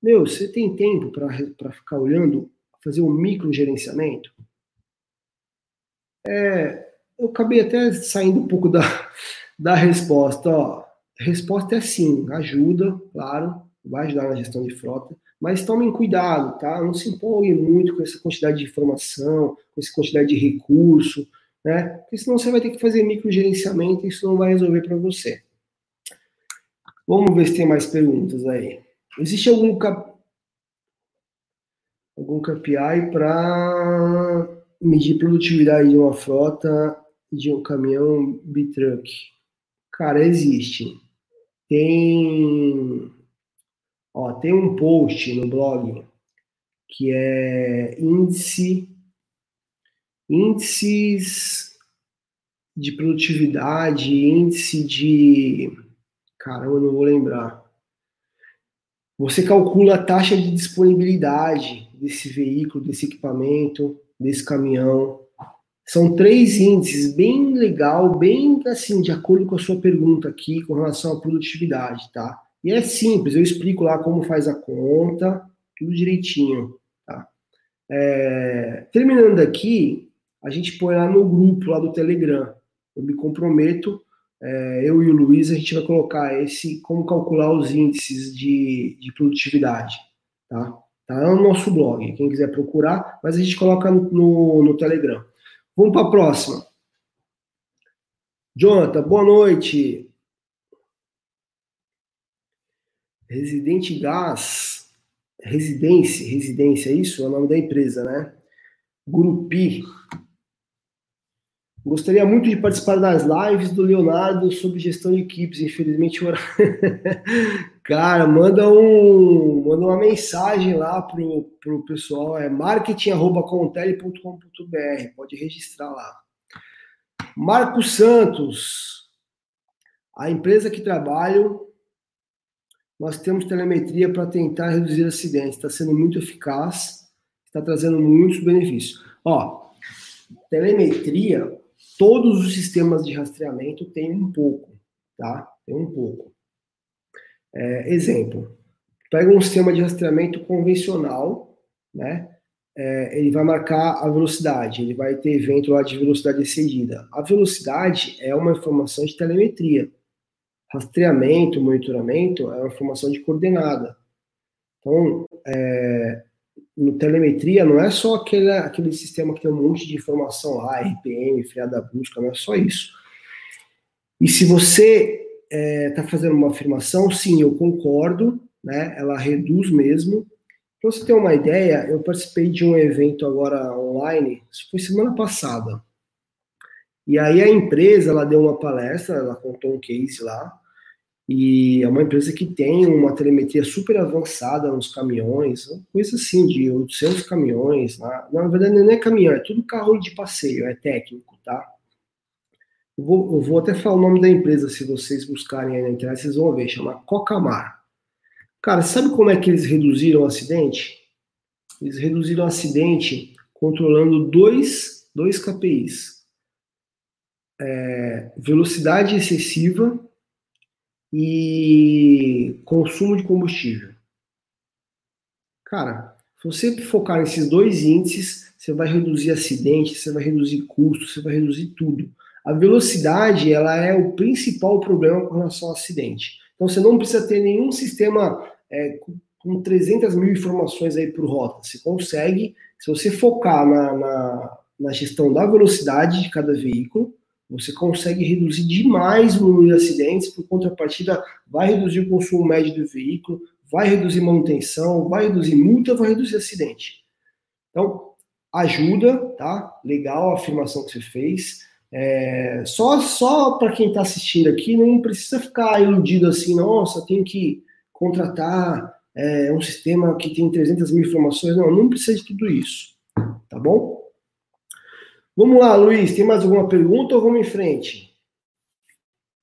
meu, você tem tempo para ficar olhando, fazer um micro gerenciamento? É, eu acabei até saindo um pouco da, da resposta, ó. A resposta é sim, ajuda, claro, vai ajudar na gestão de frota, mas tomem cuidado, tá? Não se empolguem muito com essa quantidade de informação, com essa quantidade de recurso, né? Porque senão você vai ter que fazer microgerenciamento e isso não vai resolver para você. Vamos ver se tem mais perguntas aí. Existe algum cap... algum KPI para medir produtividade de uma frota de um caminhão bitruck? Cara, existe. Tem, ó, tem um post no blog que é índice índices de produtividade, índice de caramba, não vou lembrar. Você calcula a taxa de disponibilidade desse veículo, desse equipamento, desse caminhão. São três índices bem legal, bem assim, de acordo com a sua pergunta aqui com relação à produtividade, tá? E é simples, eu explico lá como faz a conta, tudo direitinho, tá? É, terminando aqui, a gente põe lá no grupo lá do Telegram. Eu me comprometo, é, eu e o Luiz, a gente vai colocar esse, como calcular os índices de, de produtividade, tá? Tá no nosso blog, quem quiser procurar, mas a gente coloca no, no, no Telegram. Vamos para a próxima. Jonathan, boa noite. Residente Gás, Residência, Residência, é isso? É o nome da empresa, né? Grupi. Gostaria muito de participar das lives do Leonardo sobre gestão de equipes. Infelizmente, cara, manda um, manda uma mensagem lá pro, pro pessoal, é marketing@contele.com.br. Pode registrar lá. Marco Santos, a empresa que trabalho, nós temos telemetria para tentar reduzir acidentes. Está sendo muito eficaz, está trazendo muitos benefícios. Ó, telemetria Todos os sistemas de rastreamento têm um pouco, tá? Tem um pouco. É, exemplo, pega um sistema de rastreamento convencional, né? É, ele vai marcar a velocidade, ele vai ter evento lá de velocidade excedida. A velocidade é uma informação de telemetria. Rastreamento, monitoramento é uma informação de coordenada. Então, é, no telemetria não é só aquele, aquele sistema que tem um monte de informação lá, RPM, freada brusca, não é só isso. E se você está é, tá fazendo uma afirmação, sim, eu concordo, né? Ela reduz mesmo. Para você ter uma ideia, eu participei de um evento agora online, isso foi semana passada. E aí a empresa, ela deu uma palestra, ela contou um case lá, e é uma empresa que tem uma telemetria super avançada nos caminhões, coisa assim, de 800 caminhões. Né? Na verdade, não é caminhão, é tudo carro de passeio, é técnico, tá? Vou, eu vou até falar o nome da empresa, se vocês buscarem aí na internet, vocês vão ver, chama Cocamar. Cara, sabe como é que eles reduziram o acidente? Eles reduziram o acidente controlando dois, dois KPIs. É, velocidade excessiva e consumo de combustível. Cara, se você focar nesses dois índices, você vai reduzir acidente, você vai reduzir custo, você vai reduzir tudo. A velocidade, ela é o principal problema com relação ao acidente. Então, você não precisa ter nenhum sistema é, com 300 mil informações aí por rota. Você consegue, se você focar na, na, na gestão da velocidade de cada veículo, você consegue reduzir demais o número de acidentes, por contrapartida, vai reduzir o consumo médio do veículo, vai reduzir manutenção, vai reduzir multa, vai reduzir acidente. Então, ajuda, tá? Legal a afirmação que você fez. É, só só para quem está assistindo aqui, não precisa ficar iludido assim, nossa, tem que contratar é, um sistema que tem 300 mil informações. Não, não precisa de tudo isso, tá bom? Vamos lá, Luiz, tem mais alguma pergunta ou vamos em frente?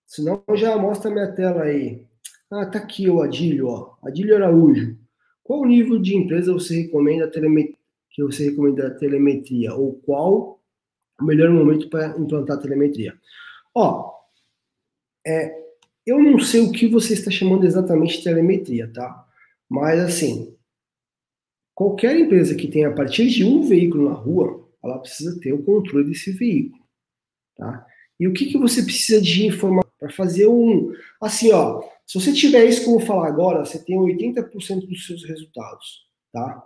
Senão já mostra a minha tela aí. Ah, tá aqui o Adílio, ó. Adílio Araújo. Qual nível de empresa você recomenda telemet... que você recomenda a telemetria? Ou qual o melhor momento para implantar a telemetria? Ó, é, eu não sei o que você está chamando exatamente de telemetria, tá? Mas assim, qualquer empresa que tenha a partir de um veículo na rua, ela precisa ter o controle desse veículo, tá? E o que, que você precisa de informação para fazer um... Assim, ó, se você tiver isso que eu vou falar agora, você tem 80% dos seus resultados, tá?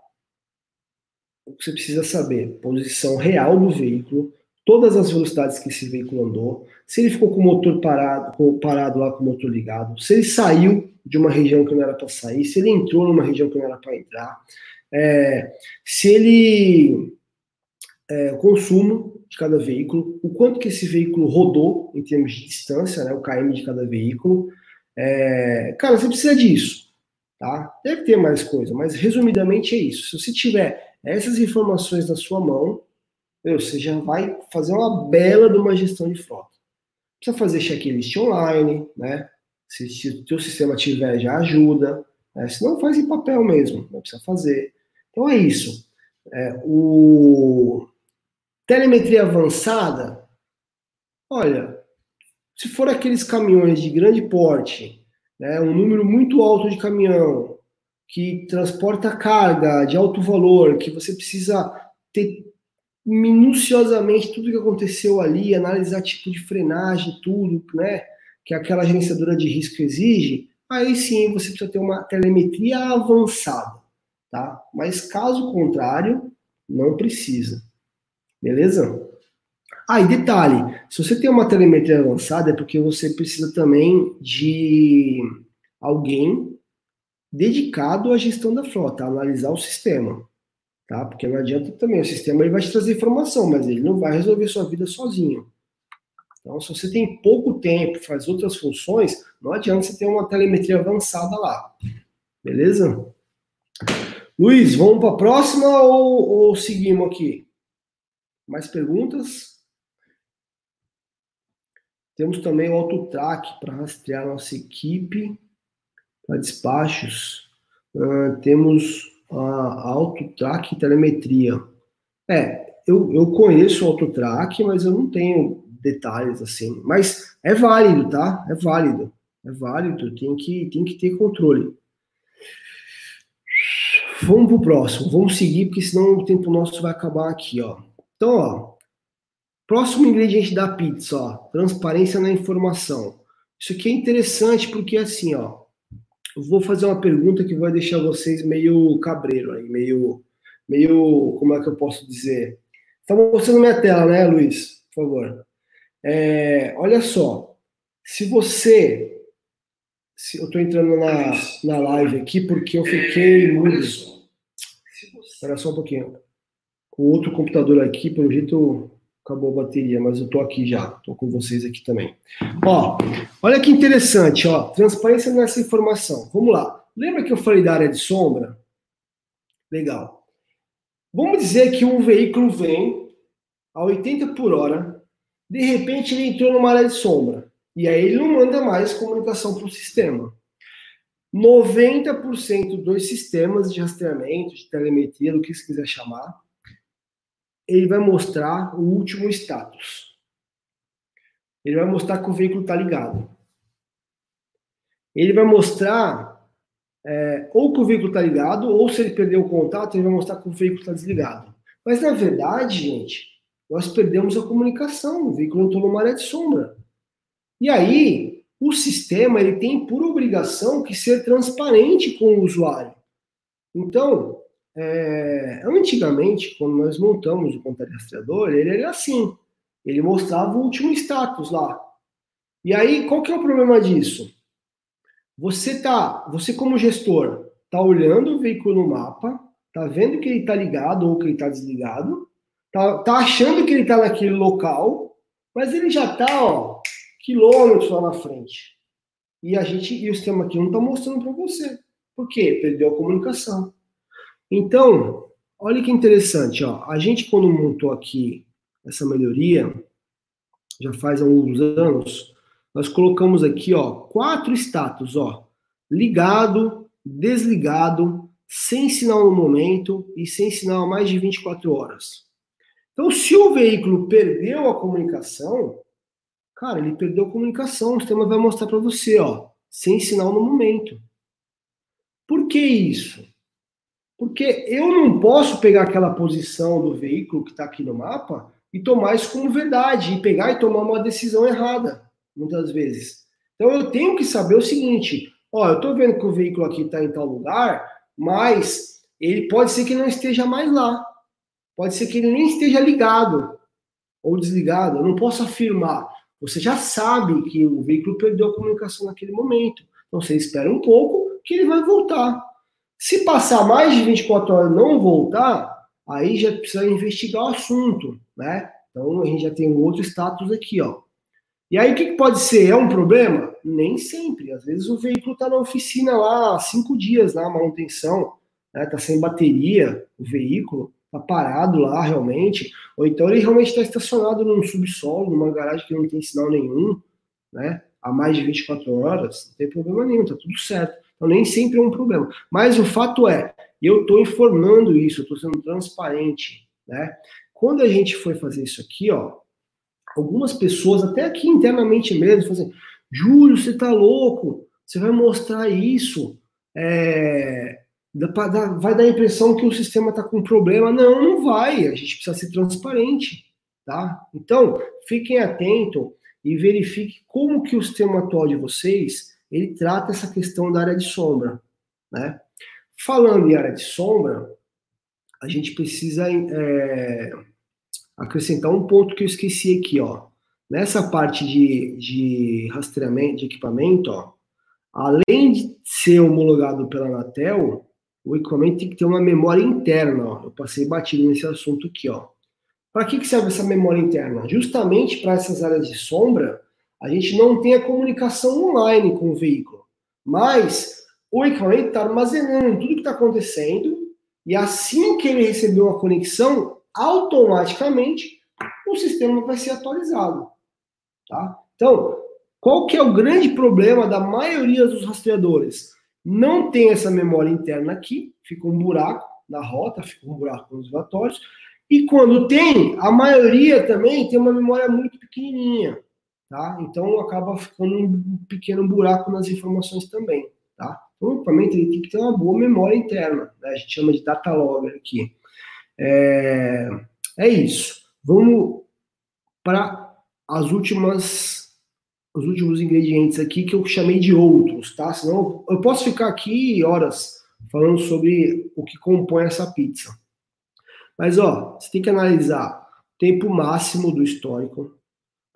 O que você precisa saber, posição real do veículo, todas as velocidades que esse veículo andou, se ele ficou com o motor parado, com, parado lá com o motor ligado, se ele saiu de uma região que não era para sair, se ele entrou numa região que não era para entrar, é, se ele é, o consumo de cada veículo, o quanto que esse veículo rodou em termos de distância, né, o KM de cada veículo. É, cara, você precisa disso, tá? Deve ter mais coisa, mas resumidamente é isso. Se você tiver essas informações na sua mão, você já vai fazer uma bela de uma gestão de frota. Precisa fazer checklist online, né? Se o teu sistema tiver, já ajuda. Né? Se não, faz em papel mesmo, não precisa fazer. Então é isso. É, o, Telemetria avançada, olha, se for aqueles caminhões de grande porte, né, um número muito alto de caminhão, que transporta carga de alto valor, que você precisa ter minuciosamente tudo que aconteceu ali, analisar tipo de frenagem, tudo, né, que aquela gerenciadora de risco exige, aí sim você precisa ter uma telemetria avançada, tá? Mas caso contrário, não precisa. Beleza? Ah, e detalhe, se você tem uma telemetria avançada é porque você precisa também de alguém dedicado à gestão da frota, a analisar o sistema, tá? Porque não adianta também, o sistema ele vai te trazer informação, mas ele não vai resolver sua vida sozinho. Então, se você tem pouco tempo, faz outras funções, não adianta você ter uma telemetria avançada lá. Beleza? Luiz, vamos para a próxima ou, ou seguimos aqui? Mais perguntas? Temos também o AutoTrack para rastrear nossa equipe para despachos. Uh, temos a AutoTrack telemetria. É, eu, eu conheço o AutoTrack, mas eu não tenho detalhes assim. Mas é válido, tá? É válido. É válido, tem que, tem que ter controle. Vamos para o próximo, vamos seguir, porque senão o tempo nosso vai acabar aqui, ó. Então, ó, próximo ingrediente da pizza, ó, transparência na informação. Isso aqui é interessante porque assim, ó, vou fazer uma pergunta que vai deixar vocês meio cabreiro aí, meio, meio, como é que eu posso dizer? Tá mostrando minha tela, né, Luiz? Por favor. É, olha só, Se você. Se eu estou entrando na, na live aqui porque eu fiquei mudo. Espera só um pouquinho. O outro computador aqui, pelo jeito, acabou a bateria, mas eu estou aqui já. Estou com vocês aqui também. Ó, olha que interessante, ó. Transparência nessa informação. Vamos lá. Lembra que eu falei da área de sombra? Legal. Vamos dizer que um veículo vem a 80 por hora, de repente ele entrou numa área de sombra. E aí ele não manda mais comunicação para o sistema. 90% dos sistemas de rastreamento, de telemetria, do que você quiser chamar, ele vai mostrar o último status. Ele vai mostrar que o veículo está ligado. Ele vai mostrar é, ou que o veículo está ligado, ou se ele perdeu o contato, ele vai mostrar que o veículo está desligado. Mas na verdade, gente, nós perdemos a comunicação, o veículo entrou numa área de sombra. E aí, o sistema ele tem por obrigação que ser transparente com o usuário. Então, é, antigamente, quando nós montamos o contato rastreador, ele era assim. Ele mostrava o último status lá. E aí, qual que é o problema disso? Você tá, você como gestor, tá olhando o veículo no mapa, tá vendo que ele tá ligado ou que ele tá desligado, tá, tá achando que ele tá naquele local, mas ele já tá, ó, quilômetros lá na frente. E a gente, e o sistema aqui não tá mostrando para você. Por quê? Perdeu a comunicação. Então, olha que interessante, ó. A gente quando montou aqui essa melhoria, já faz alguns anos, nós colocamos aqui, ó, quatro status, ó, ligado, desligado, sem sinal no momento e sem sinal há mais de 24 horas. Então, se o veículo perdeu a comunicação, cara, ele perdeu a comunicação, o sistema vai mostrar para você, ó, sem sinal no momento. Por que isso? Porque eu não posso pegar aquela posição do veículo que está aqui no mapa e tomar isso como verdade, e pegar e tomar uma decisão errada muitas vezes. Então eu tenho que saber o seguinte: ó, eu estou vendo que o veículo aqui está em tal lugar, mas ele pode ser que não esteja mais lá. Pode ser que ele nem esteja ligado ou desligado. Eu não posso afirmar. Você já sabe que o veículo perdeu a comunicação naquele momento. Então você espera um pouco que ele vai voltar. Se passar mais de 24 horas e não voltar, aí já precisa investigar o assunto, né? Então a gente já tem um outro status aqui, ó. E aí, o que, pode ser? É um problema? Nem sempre. Às vezes o veículo está na oficina lá há cinco dias, na manutenção, né? Tá sem bateria, o veículo está parado lá realmente, ou então ele realmente está estacionado num subsolo, numa garagem que não tem sinal nenhum, né? Há mais de 24 horas, não tem problema nenhum, tá tudo certo. Então nem sempre é um problema. Mas o fato é, eu estou informando isso, estou sendo transparente, né? Quando a gente foi fazer isso aqui, ó, algumas pessoas, até aqui internamente mesmo, falam assim, Júlio, você tá louco, você vai mostrar isso, é, vai dar a impressão que o sistema está com problema. Não, não vai, a gente precisa ser transparente, tá? Então, fiquem atentos e verifique como que o sistema atual de vocês, ele trata essa questão da área de sombra, né? Falando em área de sombra, a gente precisa é, acrescentar um ponto que eu esqueci aqui, ó. Nessa parte de, de rastreamento de equipamento, ó, além de ser homologado pela Anatel, o equipamento tem que ter uma memória interna, ó. Eu passei batido nesse assunto aqui, ó. Para que, que serve essa memória interna? Justamente para essas áreas de sombra, a gente não tem a comunicação online com o veículo, mas o equipamento está armazenando tudo que está acontecendo e assim que ele recebeu a conexão, automaticamente o sistema vai ser atualizado. Tá? Então, qual que é o grande problema da maioria dos rastreadores? Não tem essa memória interna aqui, fica um buraco na rota, fica um buraco nos relatórios, e quando tem, a maioria também tem uma memória muito pequenininha, tá? Então acaba ficando um pequeno buraco nas informações também, tá? Então o equipamento ele tem que ter uma boa memória interna, né? A gente chama de data logger aqui. É, é isso. Vamos para as últimas os últimos ingredientes aqui que eu chamei de outros, tá? Senão eu posso ficar aqui horas falando sobre o que compõe essa pizza. Mas ó, você tem que analisar tempo máximo do histórico,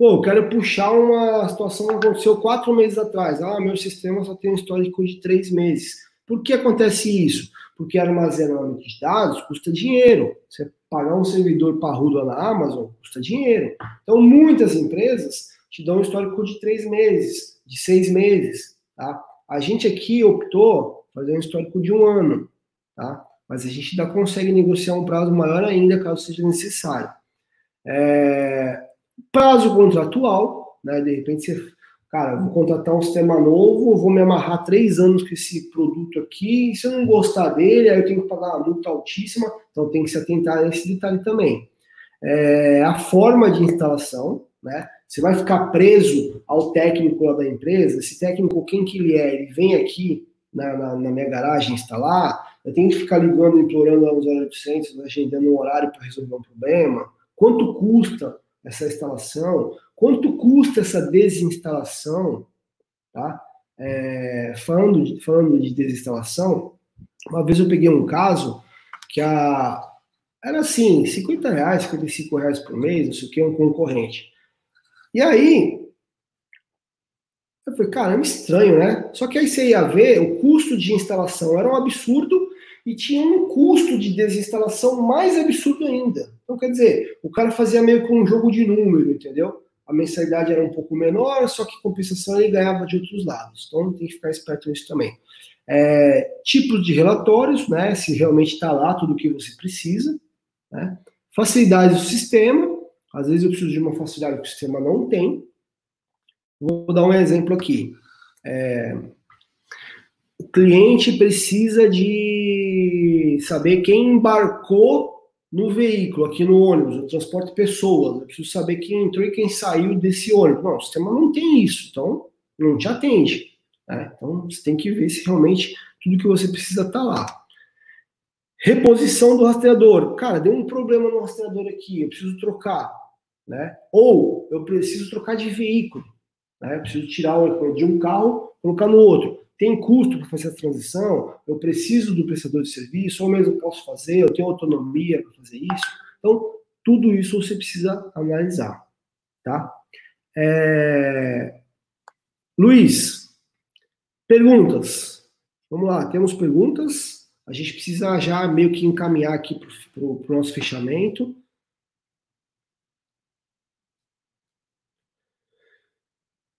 Pô, eu quero puxar uma situação que aconteceu quatro meses atrás. Ah, meu sistema só tem um histórico de três meses. Por que acontece isso? Porque armazenamento de dados custa dinheiro. Você pagar um servidor parrudo na Amazon custa dinheiro. Então, muitas empresas te dão um histórico de três meses, de seis meses. Tá? A gente aqui optou fazer um histórico de um ano. Tá? Mas a gente ainda consegue negociar um prazo maior ainda, caso seja necessário. É, prazo contratual, né? De repente você, cara, vou contratar um sistema novo, vou me amarrar três anos com esse produto aqui, e se eu não gostar dele, aí eu tenho que pagar uma multa altíssima, então tem que se atentar a esse detalhe também. É, a forma de instalação, né? Você vai ficar preso ao técnico lá da empresa, esse técnico, quem que ele é? Ele vem aqui na, na, na minha garagem instalar, eu tenho que ficar ligando, implorando aos 0800, agendando um horário para resolver um problema. Quanto custa essa instalação? Quanto custa essa desinstalação? Tá? É, falando, de, falando de desinstalação, uma vez eu peguei um caso que a, era assim, 50 reais, 55 reais por mês, não sei o que, um concorrente. E aí, eu falei, caramba, estranho, né? Só que aí você ia ver, o custo de instalação era um absurdo e tinha um custo de desinstalação mais absurdo ainda. Então, quer dizer, o cara fazia meio com um jogo de número, entendeu? A mensalidade era um pouco menor, só que compensação ele ganhava de outros lados. Então, tem que ficar esperto nisso também. É, tipos de relatórios, né? Se realmente está lá tudo o que você precisa. Né? Facilidade do sistema. Às vezes eu preciso de uma facilidade que o sistema não tem. Vou dar um exemplo aqui. É, o cliente precisa de saber quem embarcou no veículo, aqui no ônibus, no transporte pessoas. Eu preciso saber quem entrou e quem saiu desse ônibus. Não, o sistema não tem isso, então não te atende. Né? Então você tem que ver se realmente tudo que você precisa está lá. Reposição do rastreador. Cara, deu um problema no rastreador aqui, eu preciso trocar. Né? Ou eu preciso trocar de veículo. Né? Eu preciso tirar de um carro, colocar no outro tem custo para fazer a transição, eu preciso do prestador de serviço, ou mesmo posso fazer, eu tenho autonomia para fazer isso. Então, tudo isso você precisa analisar, tá? É... Luiz, perguntas. Vamos lá, temos perguntas. A gente precisa já meio que encaminhar aqui para o nosso fechamento.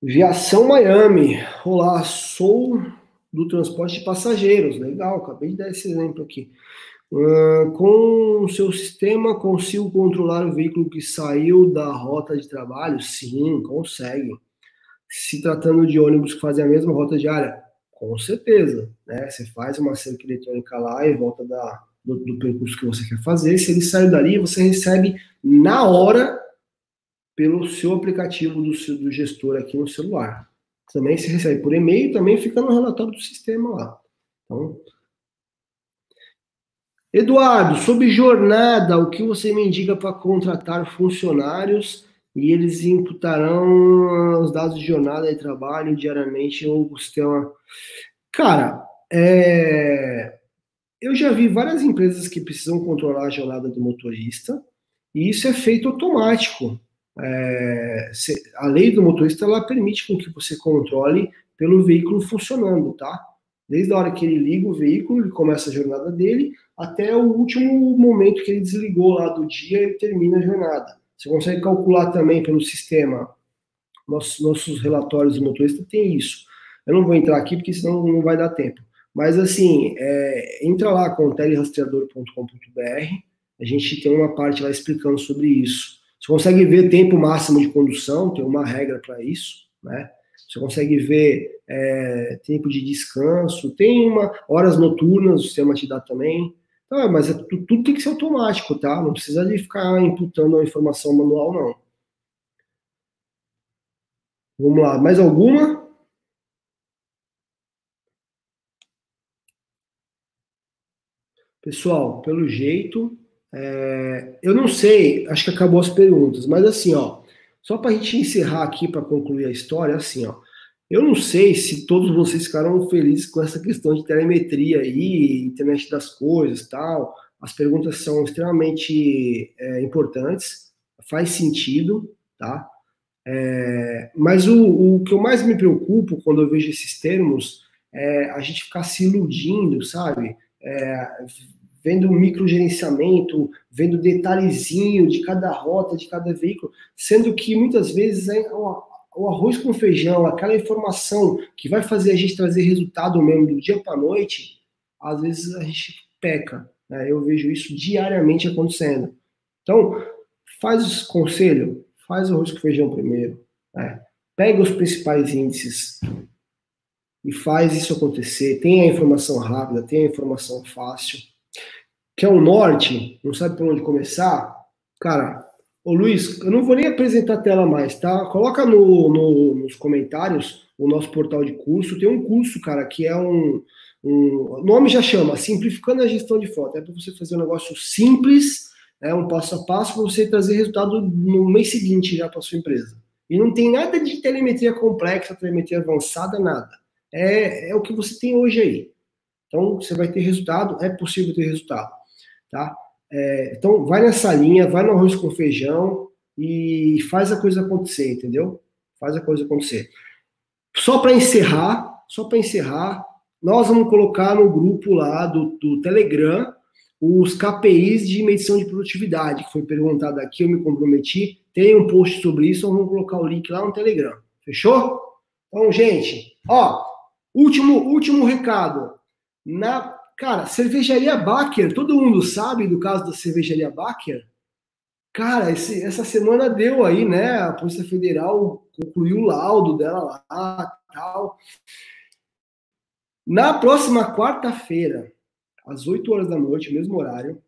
Viação Miami. Olá, sou do transporte de passageiros. Legal, acabei de dar esse exemplo aqui. Uh, com o seu sistema, consigo controlar o veículo que saiu da rota de trabalho? Sim, consegue. Se tratando de ônibus que fazem a mesma rota diária? Com certeza. Né? Você faz uma cerca eletrônica lá e volta da, do, do percurso que você quer fazer. Se ele saiu dali, você recebe na hora pelo seu aplicativo do, do gestor aqui no celular. Também se recebe por e-mail, também fica no relatório do sistema lá. Então, Eduardo, sobre jornada, o que você me indica para contratar funcionários e eles imputarão os dados de jornada e trabalho diariamente ou sistema? Cara, é... eu já vi várias empresas que precisam controlar a jornada do motorista e isso é feito automático é, a lei do motorista ela permite com que você controle pelo veículo funcionando, tá? Desde a hora que ele liga o veículo, ele começa a jornada dele, até o último momento que ele desligou lá do dia, ele termina a jornada. Você consegue calcular também pelo sistema. Nossos, nossos relatórios do motorista tem isso. Eu não vou entrar aqui porque senão não vai dar tempo. Mas assim, é, entra lá com telerastreador.com.br. A gente tem uma parte lá explicando sobre isso. Você consegue ver tempo máximo de condução, tem uma regra para isso, né? Você consegue ver é, tempo de descanso, tem uma horas noturnas, o sistema te dá também. Então, mas é, tudo, tudo tem que ser automático, tá? Não precisa de ficar imputando a informação manual, não. Vamos lá, mais alguma? Pessoal, pelo jeito, é, eu não sei, acho que acabou as perguntas, mas assim, ó, só para a gente encerrar aqui, para concluir a história, assim, ó, eu não sei se todos vocês ficaram felizes com essa questão de telemetria aí, internet das coisas tal. As perguntas são extremamente é, importantes, faz sentido, tá? É, mas o, o que eu mais me preocupo quando eu vejo esses termos é a gente ficar se iludindo, sabe? É, vendo microgerenciamento, vendo detalhezinho de cada rota, de cada veículo, sendo que muitas vezes é o arroz com feijão, aquela informação que vai fazer a gente trazer resultado mesmo do dia para noite, às vezes a gente peca. Né? Eu vejo isso diariamente acontecendo. Então, faz o conselho, faz o arroz com feijão primeiro. Né? Pega os principais índices e faz isso acontecer. Tem a informação rápida, tem a informação fácil. Quer o norte? Não sabe por onde começar? Cara, Ô Luiz, eu não vou nem apresentar a tela mais, tá? Coloca no, no, nos comentários o nosso portal de curso. Tem um curso, cara, que é um. um nome já chama Simplificando a Gestão de Frota. É para você fazer um negócio simples, é um passo a passo, para você trazer resultado no mês seguinte já para sua empresa. E não tem nada de telemetria complexa, telemetria avançada, nada. É, é o que você tem hoje aí. Então, você vai ter resultado, é possível ter resultado, tá? É, então, vai nessa linha, vai no arroz com feijão e faz a coisa acontecer, entendeu? Faz a coisa acontecer. Só para encerrar, só para encerrar, nós vamos colocar no grupo lá do, do Telegram os KPIs de medição de produtividade, que foi perguntado aqui, eu me comprometi. Tem um post sobre isso, vamos colocar o link lá no Telegram. Fechou? Então, gente, ó, último, último recado. Na Cara, cervejaria Baker, todo mundo sabe do caso da cervejaria Baker? Cara, esse, essa semana deu aí, né? A Polícia Federal concluiu o laudo dela lá tal. Na próxima quarta-feira, às 8 horas da noite, mesmo horário,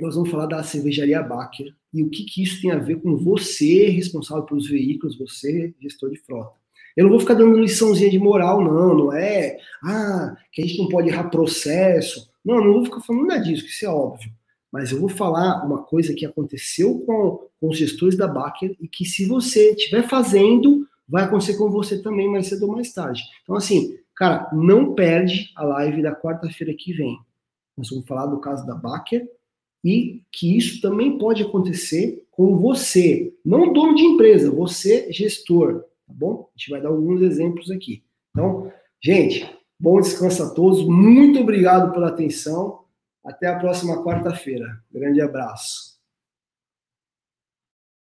nós vamos falar da cervejaria Baker e o que, que isso tem a ver com você, responsável pelos veículos, você, gestor de frota. Eu não vou ficar dando liçãozinha de moral, não, não é, ah, que a gente não pode errar processo. Não, não vou ficar falando nada disso, que isso é óbvio. Mas eu vou falar uma coisa que aconteceu com, com os gestores da Baker e que se você estiver fazendo, vai acontecer com você também mais cedo ou mais tarde. Então, assim, cara, não perde a live da quarta-feira que vem. Nós vamos falar do caso da Baker e que isso também pode acontecer com você, não dono de empresa, você gestor tá bom? A gente vai dar alguns exemplos aqui. Então, gente, bom descanso a todos. Muito obrigado pela atenção. Até a próxima quarta-feira. Grande abraço.